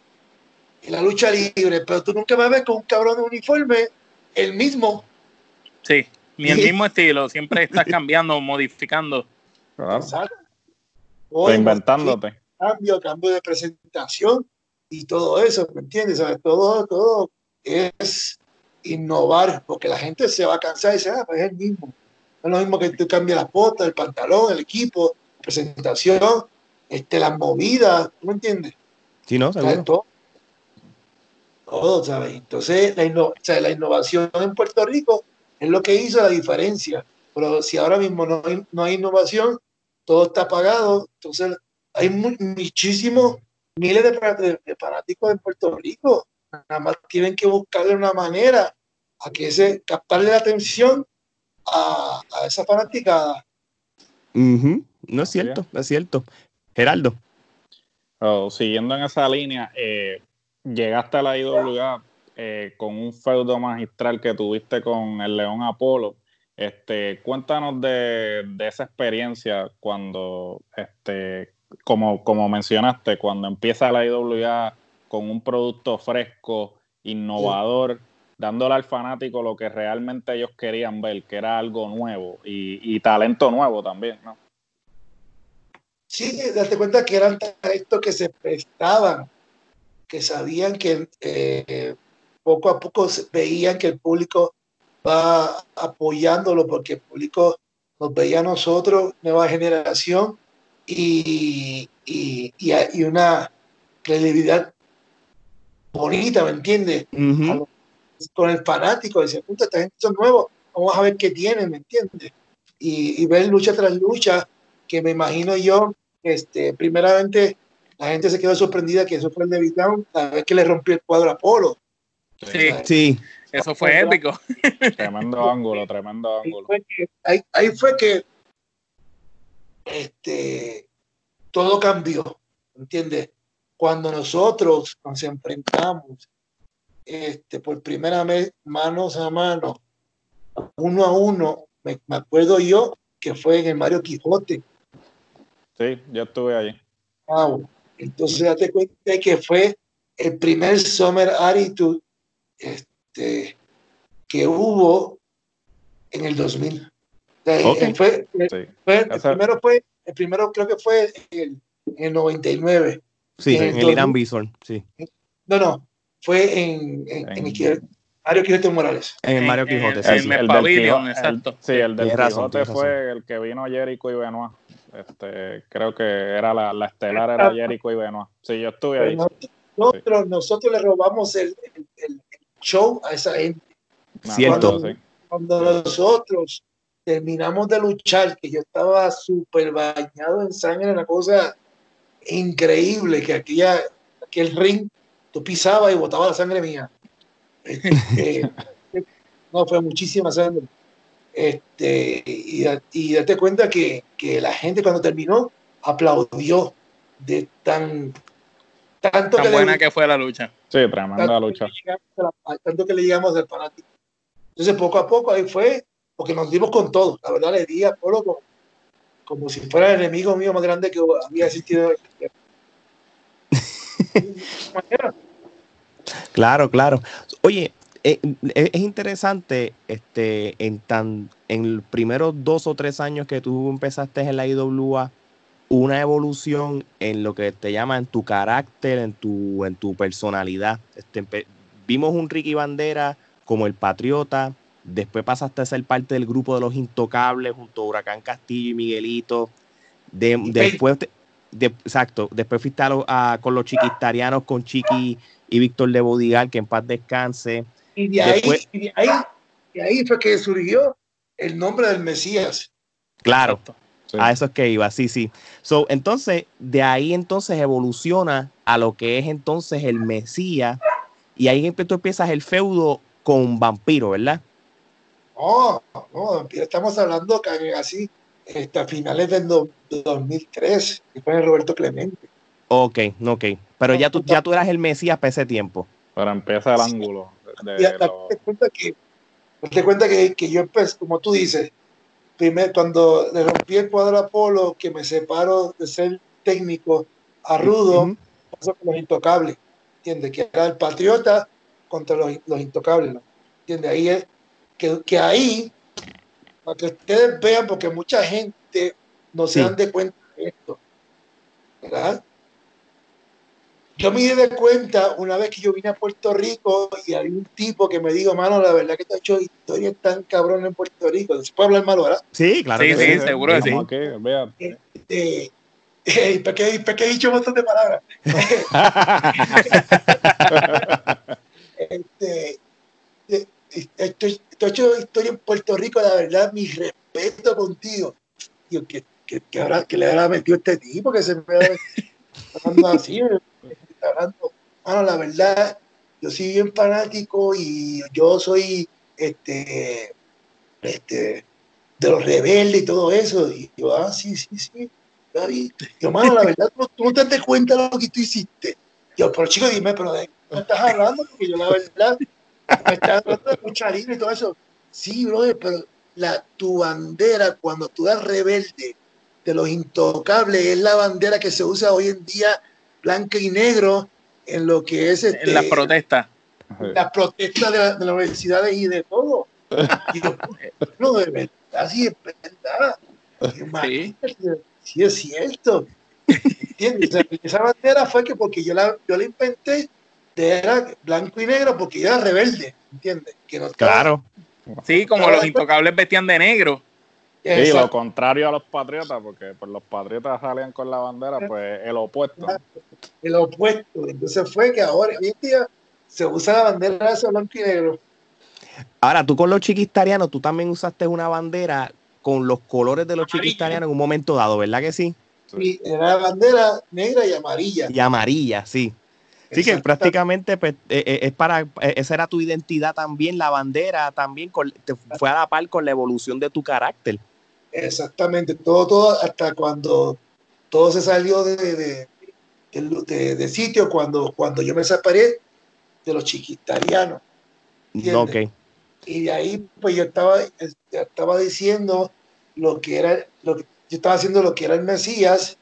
en la lucha libre, pero tú nunca me ves con un cabrón de uniforme, el mismo. Sí. Ni el mismo estilo, siempre estás cambiando, modificando. Claro. ¿sabes? Reinventándote. cambio, cambio de presentación y todo eso, ¿me entiendes? ¿Sabes? Todo, todo es innovar, porque la gente se va a cansar y dice, ah, pues es el mismo. No es lo mismo que tú cambias la bota, el pantalón, el equipo, presentación, este, las movidas, ¿tú me entiendes? Sí, ¿no? ¿Sabes? Todo, todo, ¿sabes? Entonces, la, inno- o sea, la innovación en Puerto Rico es lo que hizo la diferencia. Pero si ahora mismo no hay, no hay innovación, todo está apagado, entonces hay mu- muchísimos, miles de, de- de fanáticos en Puerto Rico. Nada más tienen que buscarle una manera a que ese, captarle la atención a, a esa fanaticada. No es cierto, es cierto. Geraldo. Oh, siguiendo en esa línea, eh, llegaste a la IWA eh, con un feudo magistral que tuviste con el León Apolo. Este, cuéntanos de, de esa experiencia cuando, este, como, como mencionaste, cuando empieza la IWA con un producto fresco, innovador, dándole al fanático lo que realmente ellos querían ver, que era algo nuevo y, talento nuevo también, ¿no? Sí, date cuenta que eran talentos que se prestaban, que sabían que eh, poco a poco veían que el público va apoyándolo, porque el público nos veía a nosotros, nueva generación, y, y una credibilidad bonita, ¿me entiendes? Con el fanático, decir, puta, esta gente son nuevos, vamos a ver qué tienen, ¿me entiendes? Y, y ver lucha tras lucha, que me imagino yo, este, primeramente, la gente se quedó sorprendida que eso fue el de Beatdown, la vez que le rompió el cuadro a Polo. Sí, Sí, eso fue épico. *laughs* Tremendo ángulo, tremendo Ahí ángulo. fue que, ahí, ahí fue que este, todo cambió, ¿entiendes? Cuando nosotros nos enfrentamos este, por primera vez manos a mano, uno a uno, me, me acuerdo yo que fue en el Mario Quijote. Sí, yo estuve allí. Wow. Entonces, date cuenta que fue el primer Summer Attitude este, que hubo en el 2000. O sea, Ok. eh, fue, Sí. fue- el, primero fue, el primero creo que fue en el, en el 99. Sí, En el en el Irán 2000. Bison, sí. No, no, fue en, en, en En- el Quijote- Mario Quijote Morales. En el Mario Quijote, en- sí, en sí. el del Pavilion, Quijote- exacto. el- sí, el del Quijote razón. fue el que vino Jericho y Benoit. Este, creo que era la, la estelar era Jericho y Benoit. Sí, yo estuve ahí. Nosotros, nosotros le robamos el, el- el Cierto. show a esa gente. Cierto. sí. Cuando nosotros terminamos de luchar, que yo estaba súper bañado en sangre, una cosa increíble, que aquella, aquel ring, tú pisabas y botaba la sangre mía. Este, *laughs* no, fue muchísima sangre. Este, y, y date cuenta que, que la gente cuando terminó aplaudió de tan tanto Tan que le buena gustó que fue la lucha. Sí, tremenda tanto lucha. que llegamos la- tanto que le llegamos al fanático. Entonces, poco a poco ahí fue, porque nos dimos con todo. La verdad, le di a Polo como, como si fuera el enemigo mío más grande que había existido. *laughs* Claro, claro. Oye, eh, eh, es interesante, este, en tan, en los primeros dos o tres años que tú empezaste en la IWA, una evolución en lo que te llama en tu carácter, en tu, en tu personalidad. Este, vimos un Ricky Bandera como el patriota, después pasaste a ser parte del grupo de los intocables junto a Huracán Castillo y Miguelito. De- Y después, te- de- exacto, después fuiste a lo- a- con los chiquistarianos, con Chiqui y Víctor de Bodigal, que en paz descanse. Y de ahí, y de ahí, de ahí fue que surgió el nombre del Mesías. Claro. Sí. a eso es que iba, sí, sí. So, entonces, de ahí entonces evoluciona a lo que es entonces el Mesías, y ahí tú empiezas el feudo con Vampiro, ¿verdad? No, no, estamos hablando que así, hasta finales del do- 2003, que fue Roberto Clemente. Ok, ok. Pero ya tú, ya tú eras el Mesías para ese tiempo. Pero empieza el Sí. ángulo. De, Y date lo- cuenta que, date cuenta que, que yo empecé, como tú dices, primero cuando le rompí el cuadro a Polo, que me separo de ser técnico a Rudo, Ujú. pasó con los intocables, ¿entiendes? Que era el patriota contra los, los intocables, ¿no? ¿entiendes? Ahí es, que, que ahí, para que ustedes vean, porque mucha gente no se Sí. dan de cuenta de esto, ¿verdad? yo me di de cuenta una vez que yo vine a Puerto Rico y hay un tipo que me dijo, mano, la verdad que te ha hecho historias tan cabrón en Puerto Rico. ¿Se puede hablar malo, verdad? Sí, claro. Sí, que sí, seguro que sí. Ok, vea. Este, eh, ¿por, qué, por qué he dicho un montón de palabras? *laughs* *laughs* este, eh, esto, hecho historia en Puerto Rico, la verdad, mi respeto contigo. Que, que, habrá, que le habrá metido este tipo que se me hablando así, hablando. Mano, la verdad, yo soy bien fanático y yo soy este, este, de los rebeldes y todo eso. Y yo, ah, sí, sí, sí. Yo, mano, la verdad, tú, tú no te das cuenta de lo que tú hiciste. Yo, pero chico, dime, pero ¿de qué estás hablando? Porque yo, la verdad, me estás hablando de libre y todo eso. Sí, brother, pero la, tu bandera, cuando tú eres rebelde de los intocables, es la bandera que se usa hoy en día, blanca y negro, en lo que es este, En las protestas. las protestas de, la- de las universidades y de todo. Y yo, no, de verdad, sí es verdad. Imagínate, sí es cierto. ¿Entiendes? O sea, esa bandera fue que porque yo la, yo la inventé, era blanco y negro porque yo era rebelde, ¿entiendes? Que no estaba- Claro. Sí, como los intocables vestían de negro. Sí, lo contrario a los patriotas, porque pues, los patriotas salían con la bandera, pues el opuesto. el opuesto. Entonces fue que ahora, hoy en día, se usa la bandera esa blanco y negro. Ahora, tú con los chiquistarianos, tú también usaste una bandera con los colores de los Amarilla. chiquistarianos en un momento dado, ¿verdad que sí? Y era la bandera negra y amarilla. Y amarilla, sí. Sí, que prácticamente pues, eh, eh, es para, eh, esa era tu identidad también, la bandera también con- te fue a la par con la evolución de tu carácter. Exactamente, todo, todo, hasta cuando todo se salió de, de, de- sitio, cuando, cuando yo me separé de los chiquitarianos. No, Entiende. ok. Y de ahí, pues yo estaba, yo estaba diciendo lo que era, lo que, yo estaba haciendo lo que era el Mesías,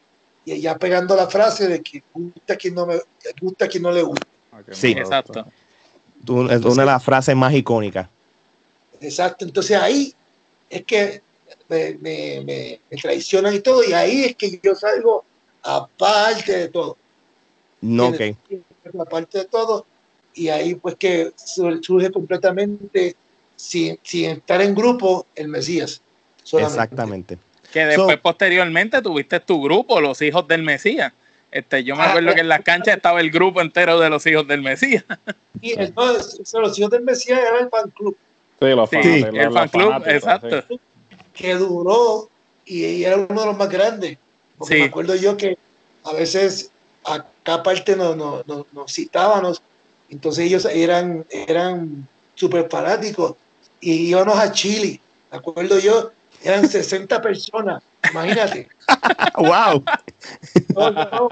y ya pegando la frase de que gusta quien no me gusta quien no le gusta. Ah, Sí. Exacto. Tú- es una de las frases más icónicas. Exacto, entonces ahí es que me, me, me- me traicionan y todo, y ahí es que yo salgo aparte de todo. No, ok. Aparte de todo, y ahí pues que sur- surge completamente sin, sin estar en grupo el Mesías. solamente. Exactamente. Que después, So- posteriormente, tuviste tu grupo, los hijos del Mesías. Este, yo me Ah, acuerdo que en las canchas estaba el grupo entero de los hijos del Mesías. *laughs* Y entonces, los hijos del Mesías era el fan club Sí, los Sí, fanáticos, el los fan club, fanáticos, exacto. sí. que duró y, y era uno de los más grandes. Porque Sí. me acuerdo yo que a veces acá aparte nos, nos, nos, nos citábamos, entonces ellos eran, eran súper fanáticos y íbamos a Chile. Me acuerdo yo, eran 60 personas, imagínate. *laughs* ¡Wow! No, no,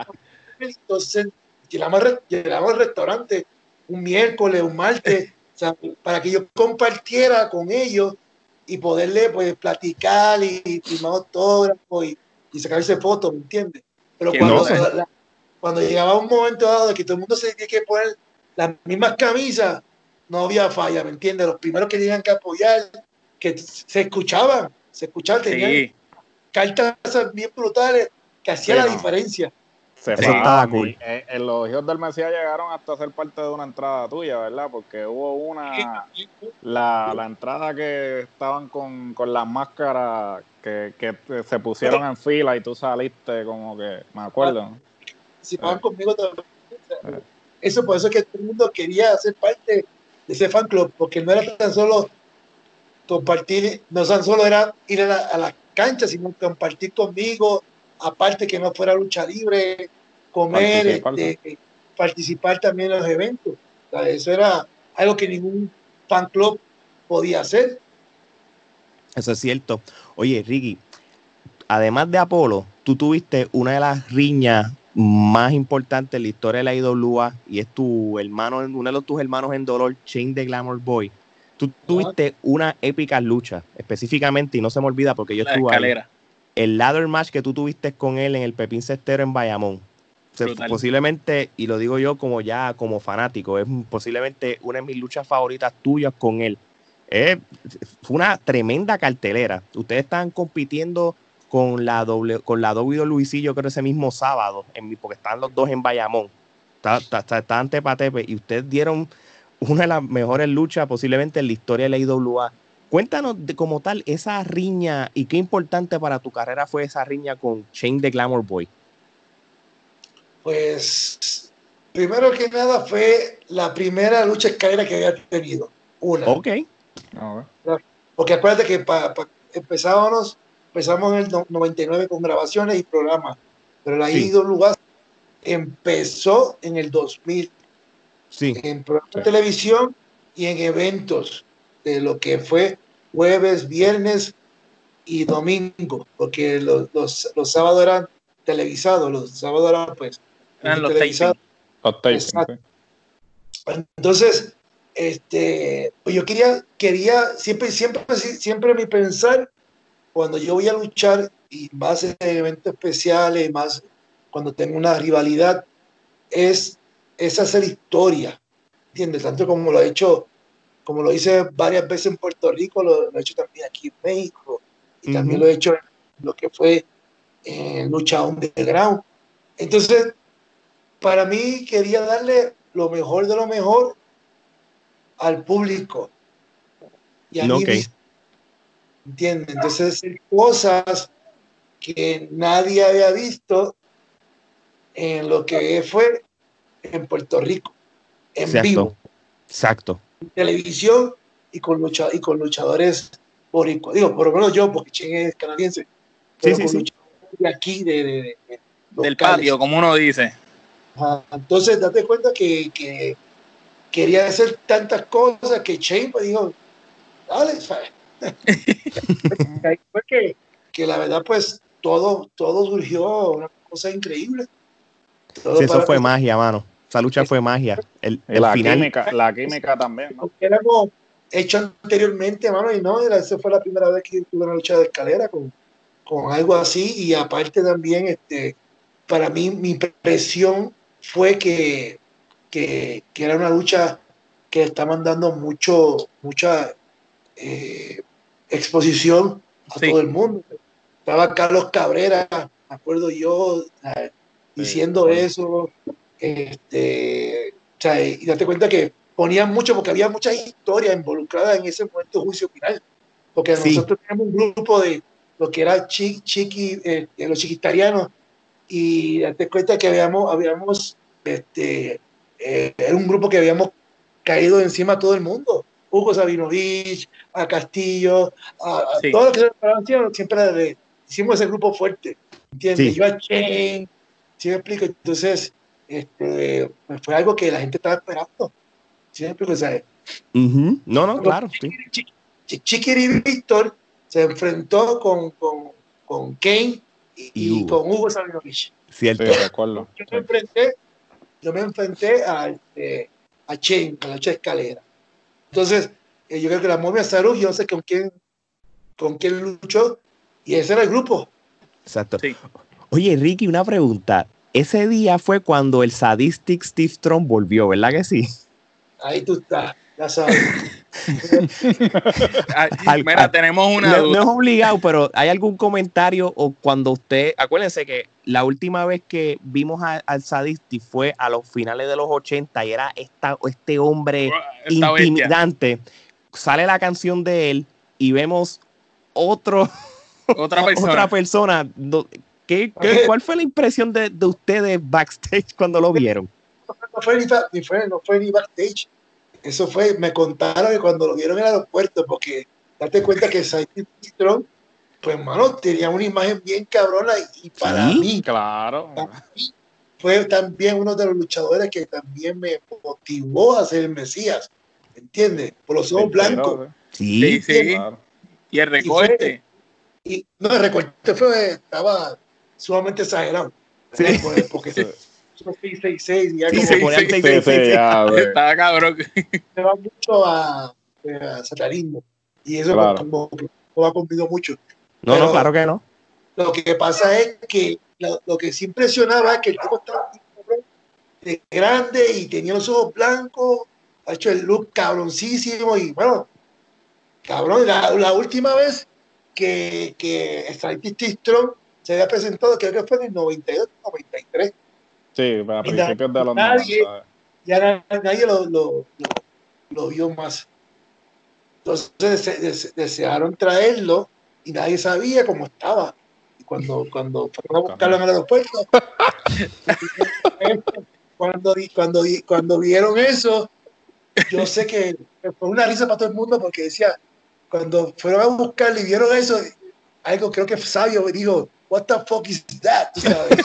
Entonces, llegamos, al re- llegamos al restaurante un miércoles, un martes, o sea, para que yo compartiera con ellos y poderle pues platicar y, firmar autógrafos y, y sacarse fotos, ¿me entiendes? Pero cuando, la- cuando llegaba un momento dado de que todo el mundo se tenía que poner las mismas camisas, no había falla, ¿me entiendes? Los primeros que tenían que apoyar, que se escuchaban, se escuchaban, tenían Sí, cartas bien brutales que hacía Sí, la no. diferencia. Se Eso estaba cool. eh, eh, los hijos del Mesías llegaron hasta ser parte de una entrada tuya, ¿verdad? Porque hubo una, la, la entrada que estaban con, con las máscaras que, que se pusieron en fila y tú saliste como que, me acuerdo. participaban conmigo también. O sea, Eso por eso es que todo el mundo quería ser parte de ese fan club, porque no era tan solo compartir, no tan solo era ir a la, a la cancha, sino compartir conmigo, aparte que no fuera lucha libre, comer, Participar. este, participar también en los eventos. O sea, eso era algo que ningún fan club podía hacer. Eso es cierto. Oye, Ricky, además de Apolo, tú tuviste una de las riñas más importantes en la historia de la IWA y es tu hermano, uno de los, tus hermanos en dolor, Shane the Glamour Boy. Tú tuviste una épica lucha, específicamente, y no se me olvida porque yo la estuve ahí, escalera. el ladder match que tú tuviste con él en el Pepín Cestero en Bayamón. O sea, Brutal. posiblemente, y lo digo yo como ya como fanático, es posiblemente una de mis luchas favoritas tuyas con él. Eh, fue una tremenda cartelera. Ustedes estaban compitiendo con la doble, con la WWE, yo creo ese mismo sábado, en porque estaban los dos en Bayamón. está, está, está ante Patepe y ustedes dieron una de las mejores luchas posiblemente en la historia de la IWA. Cuéntanos de, como tal esa riña y qué importante para tu carrera fue esa riña con Shane the Glamour Boy. Pues primero que nada fue la primera lucha escalera que había tenido. Una. Ok. Porque acuérdate que pa, pa, empezábamos, empezamos en el 99 con grabaciones y programas, pero la Sí. IWA empezó en el 2000 Sí. en programas de televisión y en eventos de lo que fue jueves, viernes y domingo, porque los, los, los sábados eran televisados, los sábados eran pues Eran los televisados. Taping, sí. Entonces, este, pues yo quería, quería, siempre, siempre, siempre mi pensar, cuando yo voy a luchar, y más en eventos especiales, más cuando tengo una rivalidad, es, es hacer historia, ¿entiendes? Tanto como lo he hecho, como lo hice varias veces en Puerto Rico, lo, lo he hecho también aquí en México, y también lo he hecho en lo que fue en lucha underground. Entonces, para mí quería darle lo mejor de lo mejor al público. Y a No, mí ok. mis- ¿entiendes? Entonces, cosas que nadie había visto en lo que fue en Puerto Rico, en Exacto. vivo, Exacto. en televisión y con, lucha, y con luchadores boricuas. Digo, por lo menos yo, porque Chen es canadiense, pero sí, con sí. luchadores de aquí, de, de- de- de Del locales. patio, como uno dice. Ajá. Entonces, date cuenta que, que quería hacer tantas cosas que Shane pues, dijo, dale, *laughs* ¿sabes? *laughs* Ahí fue que, que la verdad, pues, todo, todo surgió una cosa increíble. Todo Sí, eso fue magia, mano. Esa lucha fue magia. El, la final. química, la química también, ¿no? Porque éramos hecho anteriormente, mano, y no, era, esa fue la primera vez que tuve una lucha de escalera con, con algo así, y aparte también, este, para mí, mi impresión fue que, que, que era una lucha que estaban dando mucho, mucha eh, exposición a Sí. todo el mundo. Estaba Carlos Cabrera, me acuerdo yo, eh, diciendo eso, este, o sea, y date cuenta que ponían mucho porque había muchas historias involucradas en ese momento de juicio final. Porque Sí. nosotros teníamos un grupo de lo que era chi, chiqui, eh, de los chiquitarianos, y date cuenta que habíamos, habíamos este, eh, era un grupo que habíamos caído encima a todo el mundo. Hugo Sabinovich, a Castillo, a, a Sí. todos los que se preparaban, siempre hicimos ese grupo fuerte. ¿Entiendes? Sí. Yo a Chen, ¿sí me explico? Entonces, este, pues fue algo que la gente estaba esperando. ¿Sí explico? O sea, Ujú. No, no, claro. Sí. Chiqui- Chi- Chiquiri Víctor se enfrentó con, con, con Kane y, Y Hugo. con Hugo Sabinovich. Cierto. Sí, recuerdo. Yo me enfrenté, yo me enfrenté a, este, a Chen, a la escalera. Entonces, eh, yo creo que la momia Saru, yo no sé con quién, con quién luchó, y ese era el grupo. Exacto. Sí. Oye, Ricky, una pregunta. Ese día fue cuando el Sadistic Steve Strong volvió, ¿verdad que sí? Ahí tú estás, ya sabes. *laughs* Al- Mira, al- tenemos una No, es obligado, pero ¿hay algún comentario o cuando usted, acuérdense que la última vez que vimos a- al Sadistic fue a los finales de los 80 y era esta, este hombre Esta bestia. intimidante. Sale la canción de él y vemos otro, Otra persona. otra persona. ¿Qué, qué- cuál fue la impresión de, de ustedes backstage *laughs* cuando lo vieron? no fue ni, fa- ni fue, no fue ni backstage. Eso fue, me contaron que cuando lo vieron en el aeropuerto, porque date cuenta que Saidi Strong, pues hermano, tenía una imagen bien cabrona y, y para Sí. mí Claro. fue también uno de los luchadores que también me motivó a ser el Mesías, ¿entiendes? Por los ojos blancos. Sí, Sí, sí. Claro. Y el recorte. Y no, el recorte fue, estaba sumamente exagerado. Sí. Porque- Sí. son 666 y ya Sí, como se ponían sí, seis, Sí, seis, sí, seis, seis. ya, güey. Estaba cabrón. se va mucho a, a satanismo. Y eso Claro. como que no va conmigo mucho. No, no, Pero- claro que no. Lo que pasa es que lo, lo que sí impresionaba es que el tipo estaba de grande y tenía los ojos blancos, ha hecho el look cabroncísimo y bueno, cabrón, la, la última vez que, que Strike Strong se había presentado, creo que fue en el 92, 93. Sí, a Y principios de los nadie- 90. ya na- nadie lo, lo, lo, lo vio más. Entonces dese- dese- desearon traerlo y nadie sabía cómo estaba. Y cuando, *laughs* cuando fueron a buscarlo en el aeropuerto, *laughs* cuando, cuando, cuando vieron eso, yo sé que fue una risa para todo el mundo porque decía, cuando fueron a buscarlo y vieron eso, algo creo que sabio dijo, What the fuck is that? Tú sabes.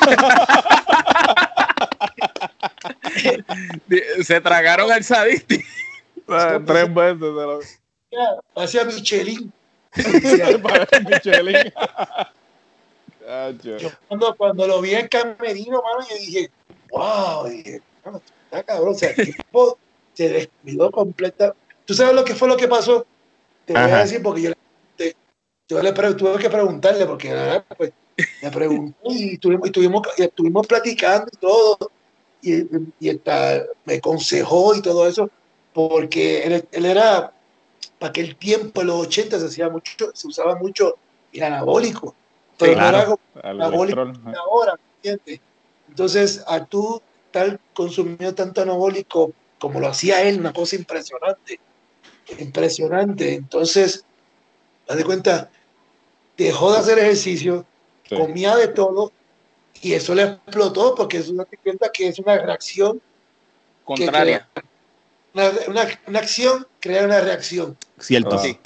*laughs* Se tragaron al sadista. Eh, Tres veces lo Hacía Michelin. *laughs* Michelin. Yo cuando, cuando lo vi en Camerino, mano, yo dije, wow, dije, está cabrón, o sea, el tipo se descuidó completa. ¿Tú sabes lo que fue lo que pasó? Te voy a decir porque yo, le- yo le pre- tuve que preguntarle, porque la verdad, pues, le pregunté y estuvimos, estuvimos, estuvimos platicando y todo, y, y hasta me aconsejó y todo eso, porque él, él era, para aquel tiempo, en los 80 se hacía mucho, se usaba mucho el anabólico, pero no claro. era La bola- electrón. ahora, ¿me entiendes? Entonces, a tú estar consumiendo tanto anabólico como lo hacía él, una cosa impresionante, impresionante. Entonces, haz de cuenta, dejó de hacer ejercicio, Sí. comía de todo y eso le explotó porque eso date cuenta que es una reacción, Contraria. una, una, una acción crea una reacción. Cierto. Ah. sí.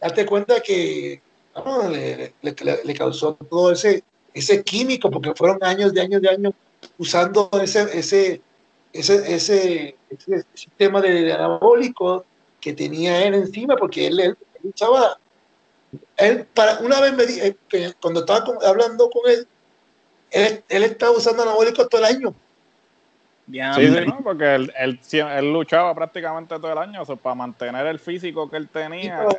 Date cuenta que le, le- le- le causó todo ese, ese químico, porque fueron años de años de años usando ese, ese, ese, ese, ese sistema de, de anabólico que tenía él encima, porque él, él, él usaba, él para, una vez me di- eh, que cuando estaba con- hablando con él, él, él estaba usando anabólico todo el año. Sí, sí. ¿no? porque él, él, él luchaba prácticamente todo el año o sea, para mantener el físico que él tenía. Sí,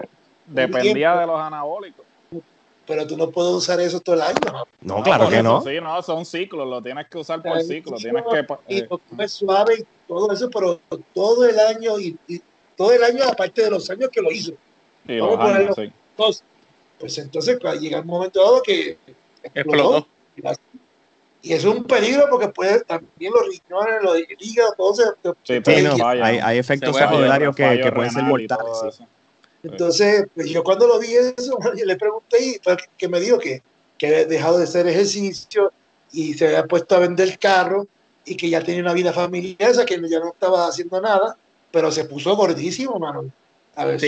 dependía tiempo. de los anabólicos. Pero tú no puedes usar eso todo el año. ¿no? No, claro que eso no. Sí, no, son ciclos, lo tienes que usar por ciclo. Tienes que. y eh, comes suave y todo eso, pero todo el año y, y todo el año aparte de los años que lo hizo. y vamos los a años, ponerlo. Pues entonces pues, llega un momento dado que Explotó. Y es un peligro porque puede también los riñones, los, el hígado, todo se, Sí, pero no, hay, efectos secundarios que, pueden ser mortales. sí. Entonces, pues yo cuando lo vi eso, *laughs* yo le pregunté y fue que me dijo que, que había dejado de hacer ejercicio y se había puesto a vender carro y que ya tenía una vida familiar, o sea, que ya no estaba haciendo nada, pero se puso gordísimo, mano. A ver, Sí,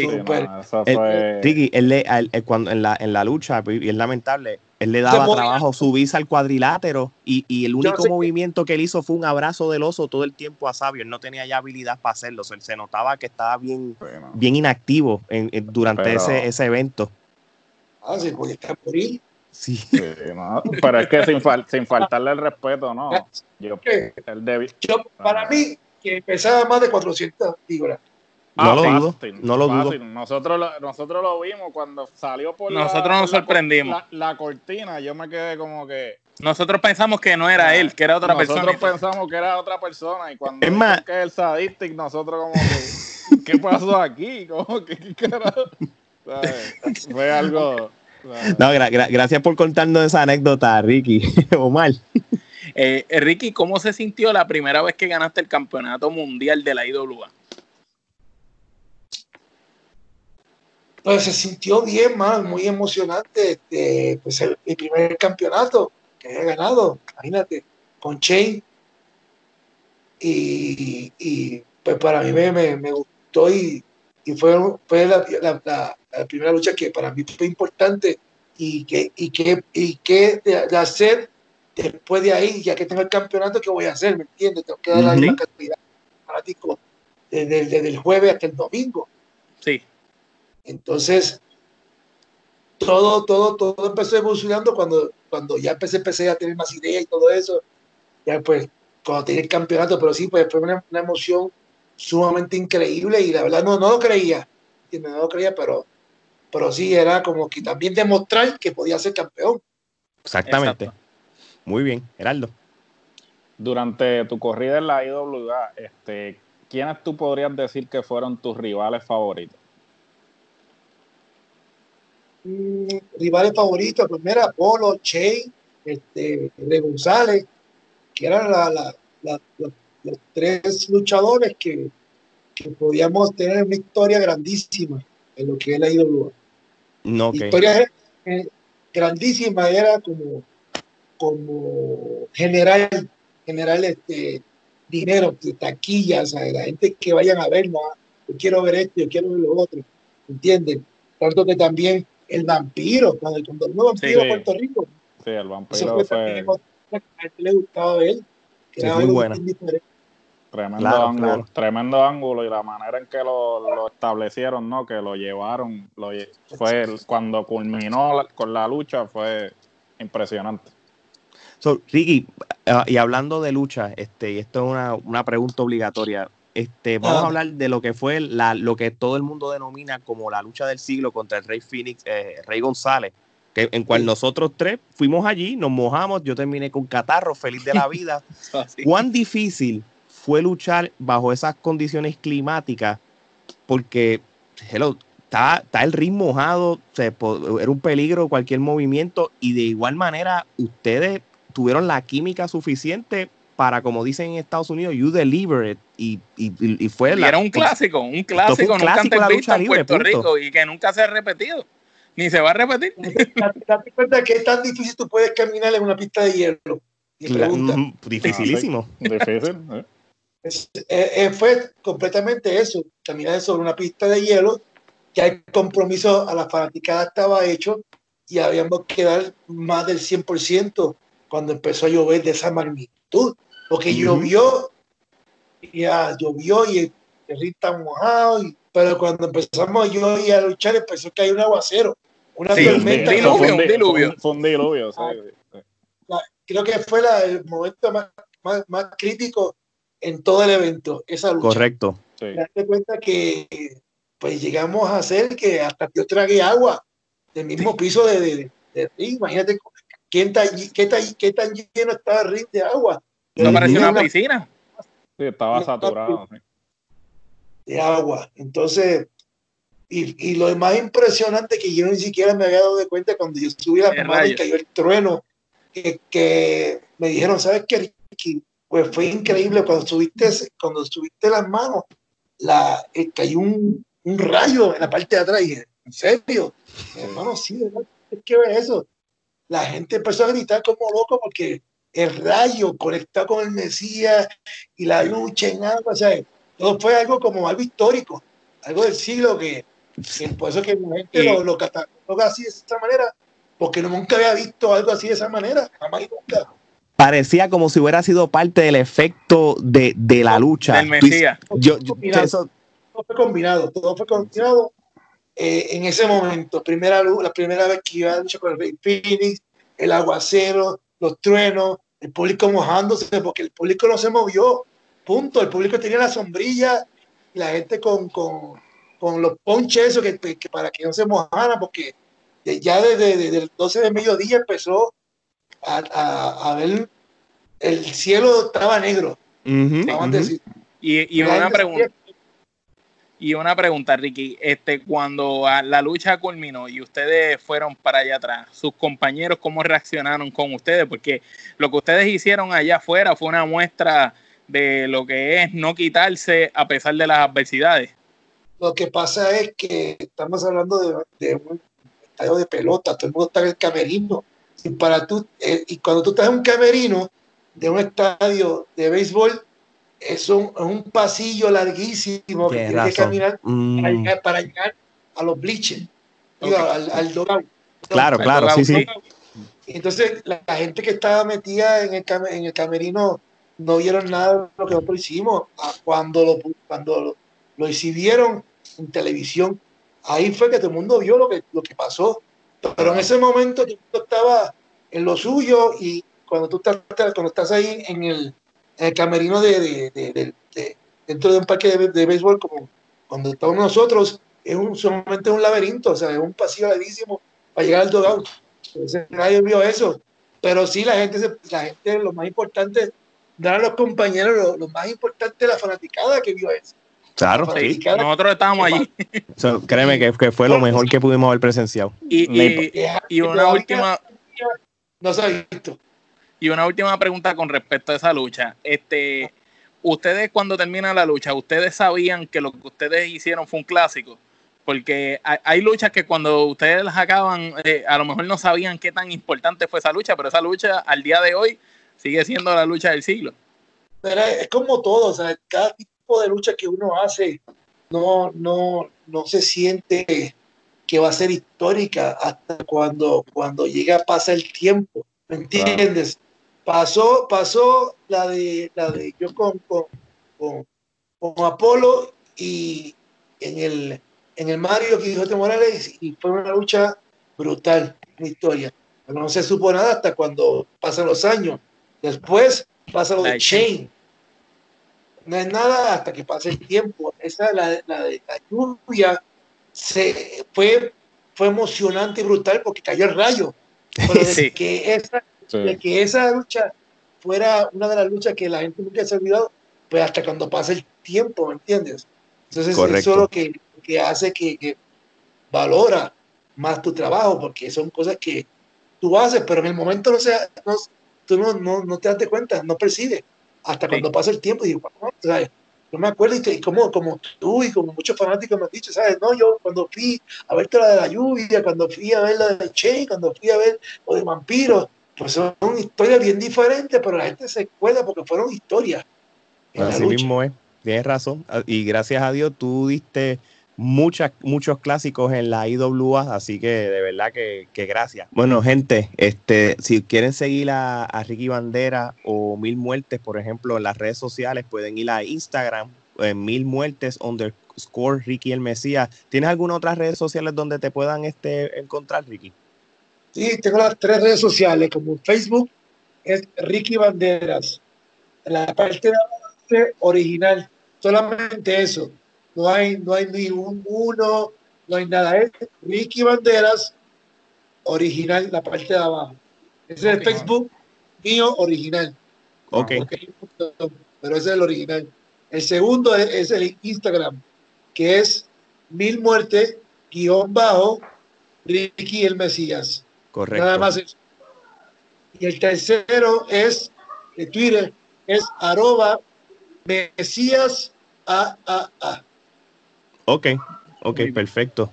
El- fue. Ricky, él le, a él- él cuando en la, en la lucha, y es lamentable, él le daba trabajo subirse al cuadrilátero y, y el único que- movimiento que él hizo fue un abrazo del oso todo el tiempo a Sabio. Él no tenía ya habilidad para hacerlo. Se, se notaba que estaba bien, bien inactivo en- en- durante Pero- ese, ese evento. Ah, sí, porque está por ahí. Sí. Sí, no, Pero es que sin, fal- sin faltarle el respeto, no. *laughs* Yo, él debi- Yo, para mí, que pesaba más de 400 libras. No lo dudo, Ah, no lo dudo. Nosotros lo, nosotros lo vimos cuando salió por la- Nosotros nos por sorprendimos. La, la cortina, yo me quedé como que. Nosotros pensamos que no era él, que era otra nosotros persona. pensamos que era otra persona y cuando Es más- que es el sadistic, nosotros como que. *laughs* ¿Qué pasó aquí? Como que, ¿qué carajo? ¿Sabes? Fue algo. ¿sabes? No, gra- gra- gracias por contarnos esa anécdota, Ricky. *laughs* Omar. Eh, eh, Ricky, ¿cómo se sintió la primera vez que ganaste el campeonato mundial de la IWA? Pues se sintió bien, man, muy emocionante. Este, pues el, primer campeonato que había ganado, imagínate, con Shane. Y, y, pues para mí me, me, me gustó y, y fue, fue la, la- la- la primera lucha que para mí fue importante y que, y que, y que de, de hacer después de ahí, ya que tengo el campeonato, ¿qué voy a hacer? ¿Me entiendes? Tengo que dar la misma cantidad de fanáticos desde, desde el jueves hasta el domingo. Sí, Entonces, todo, todo, todo empezó evolucionando cuando, cuando ya empecé, empecé a tener más ideas y todo eso. Ya pues, cuando tenía el campeonato, pero sí, pues fue una, una emoción sumamente increíble y la verdad no, no lo creía, ¿entiendes? No lo creía, pero, pero sí, era como que también demostrar que podía ser campeón. Exactamente. Exacto. Muy bien, Geraldo. Durante tu corrida en la IWA, este, ¿quiénes tú podrías decir que fueron tus rivales favoritos? Mm, rivales favoritos, pues mira, Polo, Che, este, Rey González, que eran la, la, la, los tres luchadores que, que, podíamos tener una historia grandísima en lo que él ha ido no, okay. Historia eh, grandísima era como, como general, general este, dinero, de taquillas, a la gente que vayan a verlo, yo quiero ver esto, yo quiero ver lo otro, ¿entienden? Tanto que también el vampiro, cuando, el vampiro sí, Puerto Rico, sí, el vampiro fue, fue... a la gente le gustaba ver, que Sí, era muy algo buena. diferente. Tremendo Claro, ángulo, claro. tremendo ángulo y la manera en que lo, lo establecieron, ¿no? Que lo llevaron, lo fue el- cuando culminó la- con la lucha fue impresionante. So, Ricky, ah, y hablando de lucha, este, y esto es una, una pregunta obligatoria. Este, vamos Ah. a hablar de lo que fue la, lo que todo el mundo denomina como la lucha del siglo contra el Rey Phoenix, eh, Rey González, que, en cual Sí. nosotros tres fuimos allí, nos mojamos, yo terminé con catarro, feliz de la *laughs* vida. ¿Cuán difícil fue luchar bajo esas condiciones climáticas? Porque, hello, está, está el ring mojado, se era un peligro cualquier movimiento y de igual manera ustedes tuvieron la química suficiente para, como dicen en Estados Unidos, you deliver it y, y, y fue Y la... era un clásico, un clásico un nunca clásico de la antes lucha visto en libre, Puerto punto. Rico y que nunca se ha repetido, ni se va a repetir. Date, cuenta que es tan difícil tú puedes caminar en una pista de hielo. Mm, dificilísimo. Difícil. ¿eh? Es- eh, eh, fue completamente eso, caminar sobre una pista de hielo, ya el compromiso a la fanaticada estaba hecho y habíamos que dar más del 100% cuando empezó a llover de esa magnitud, porque llovió, ya llovió y el, ring está mojado, y- pero cuando empezamos a llover y a luchar empezó a caer un aguacero, una Sí, tormenta. un diluvio, fue un-. Creo que fue la- el momento más, más, más crítico en todo el evento, esa lucha. Correcto. sí. darte cuenta que pues llegamos a hacer que hasta yo tragué agua del mismo piso de, de. Imagínate quién tan, qué, tan, qué tan lleno estaba el ring de agua. No parecía una Una- piscina. Sí, estaba saturado. sí. de agua. Entonces, y, y lo más impresionante que yo ni siquiera me había dado de cuenta cuando yo subí la mano y cayó el trueno, que, que me dijeron, ¿sabes qué, Ricky? Pues fue increíble cuando subiste, cuando subiste las manos, la, eh, cayó un, un rayo en la parte de atrás. Y dije, ¿en serio? Mi hermano, sí. Es que ve eso. La gente empezó a gritar como loco porque el rayo conectado con el Mesías y la lucha en agua, o sea, todo fue algo como algo histórico, algo del siglo que, que por eso que la gente Y- lo, lo cataloga así de esa manera, porque nunca había visto algo así de esa manera, jamás y nunca. Parecía como si hubiera sido parte del efecto de, de la lucha. Del Mesías. Yo, yo- Mira, eso, Todo fue combinado, todo fue combinado eh, en ese momento. Primera, la primera vez que iba a luchar con el Rey Phoenix, el aguacero, los truenos, el público mojándose, porque el público no se movió. Punto. El público tenía la sombrilla y la gente con, con, con los ponches, eso que, que para que no se mojara, porque ya desde, desde el 12 de mediodía empezó a, a, a ver el cielo estaba negro. a ujú. decir. Y, y una pregunta. Y una pregunta, Ricky, este, cuando ah, la lucha culminó y ustedes fueron para allá atrás, sus compañeros cómo reaccionaron con ustedes, porque lo que ustedes hicieron allá afuera fue una muestra de lo que es no quitarse a pesar de las adversidades. Lo que pasa es que estamos hablando de, de un estadio de pelota, todo el mundo está en el camerino. Y, para tú, eh, y cuando tú estás en un camerino de un estadio de béisbol, es un, un pasillo larguísimo que Tienes que caminar Mm, para llegar, para llegar a los bleachers, digo, Ok. al, al dugout. claro, Al claro, sí, dugout, sí. sí. Y Entonces, la, la gente que estaba metida en el, cam- en el camerino no vieron nada de lo que nosotros hicimos. Ah, Cuando lo, cuando lo, lo exhibieron en televisión, ahí fue que todo el mundo vio lo que, lo que pasó. Pero en ese momento todo el mundo estaba en lo suyo y cuando tú estás, cuando estás ahí en el, en el camerino de, de- de- de- de- dentro de un parque de, de béisbol, como cuando estamos nosotros, es un, solamente un laberinto, o sea, es un pasillo larguísimo para llegar al dugout. Entonces, nadie vio eso. Pero sí, la gente, se- la gente, lo más importante, dar a los compañeros lo, lo más importante de la fanaticada que vio eso. Claro, La sí. Nosotros estábamos allí. So, créeme que, que fue lo mejor que pudimos haber presenciado. Y, y- una última, No se ha visto. Y una última pregunta con respecto a esa lucha. Este, ustedes cuando termina la lucha, ¿ustedes sabían que lo que ustedes hicieron fue un clásico? Porque hay, luchas que cuando ustedes las acaban, eh, a lo mejor no sabían qué tan importante fue esa lucha, pero esa lucha al día de hoy sigue siendo la lucha del siglo. Pero es como todo, o sea, cada tipo de lucha que uno hace no, no, no se siente que va a ser histórica hasta cuando, cuando llega, pasa el tiempo, ¿me entiendes? Pasó, pasó la de, la de yo con, con, con, Apolo y en el, en el Mario Quijote Morales y fue una lucha brutal, una historia. Pero no se supo nada hasta cuando pasan los años. Después pasa lo de Shane. No es nada hasta que pase el tiempo. Esa, la, la de la lluvia, se, fue, fue emocionante y brutal porque cayó el rayo. Pero *laughs* que esa de que esa lucha fuera una de las luchas que la gente nunca se ha olvidado, pues hasta cuando pase el tiempo, ¿me entiendes? Entonces eso es lo que, que hace que, valora más tu trabajo, porque son cosas que tú haces, pero en el momento no, sea, no tú no, no, no, te das cuenta, no percibes, hasta cuando pasa el tiempo y digo, ¿sabes? no me acuerdo y, como, como tú y como muchos fanáticos me han dicho, ¿sabes? No, yo cuando fui a ver la de la lluvia, cuando fui a ver la de Che, cuando fui a ver lo de vampiros, pues son historias bien diferentes, pero la gente se acuerda porque fueron historias. Así mismo es, tienes razón. Ah, y gracias a Dios tú diste muchas, muchos clásicos en la IWA, así que de verdad que, gracias. Bueno, gente, este, si quieren seguir a, Ricky Bandera o Mil Muertes, por ejemplo, en las redes sociales, pueden ir a Instagram, en Mil Muertes underscore Ricky el Mesías. ¿Tienes alguna otra redes sociales donde te puedan este, encontrar, Ricky? Sí, tengo las tres redes sociales, como Facebook es Ricky Banderas. La parte de original, solamente eso. No hay, no hay ni un uno, no hay nada. Es Ricky Banderas original, la parte de abajo. Ese es el Facebook mío original. Ok. Pero ese es el original. El segundo es, es el Instagram, que es Mil Muertes, guion bajo, Ricky el Mesías. Correcto. Nada más eso. Y el tercero es de Twitter, es arroba Mesías AAA. Ok, ok, perfecto.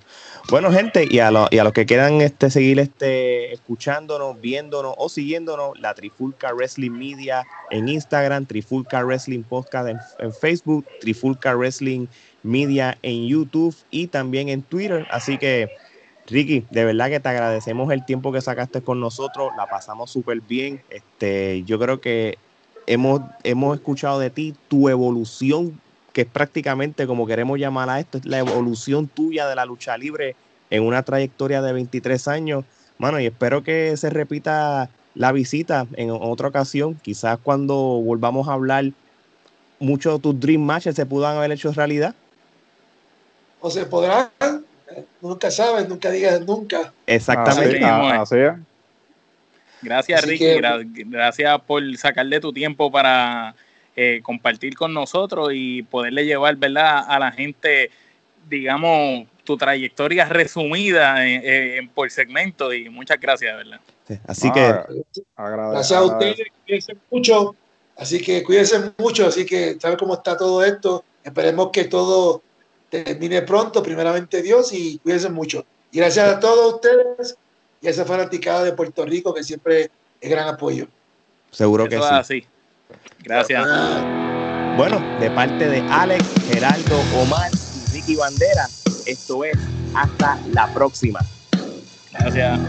Bueno, gente, y a, y a los que quieran este, seguir este, escuchándonos, viéndonos o siguiéndonos, la Trifulca Wrestling Media en Instagram, Trifulca Wrestling Podcast en, en, Facebook, Trifulca Wrestling Media en YouTube y también en Twitter. Así que Ricky, de verdad que te agradecemos el tiempo que sacaste con nosotros, la pasamos súper bien. Este, yo creo que hemos, hemos escuchado de ti tu evolución, que es prácticamente como queremos llamar a esto, es la evolución tuya de la lucha libre en una trayectoria de 23 años. Mano, y espero que se repita la visita en otra ocasión, quizás cuando volvamos a hablar, muchos de tus dream matches se puedan haber hecho realidad. O se podrán, nunca sabes, nunca digas nunca. Exactamente. Así, Gracias, Ricky. gracias por sacarle tu tiempo para eh, compartir con nosotros y poderle llevar, ¿verdad?, a la gente, digamos, tu trayectoria resumida en, por segmento. Y muchas gracias, ¿verdad? así que. Gracias a ustedes, cuídense mucho. Así que cuídense mucho. Así que, ¿sabe cómo está todo esto? Esperemos que todo termine pronto, primeramente Dios, y cuídense mucho. Y gracias a todos ustedes y a esa fanaticada de Puerto Rico que siempre es gran apoyo. Seguro que sí. Gracias. Bueno, de parte de Alex, Geraldo, Omar y Ricky Bandera, esto es hasta la próxima. Gracias.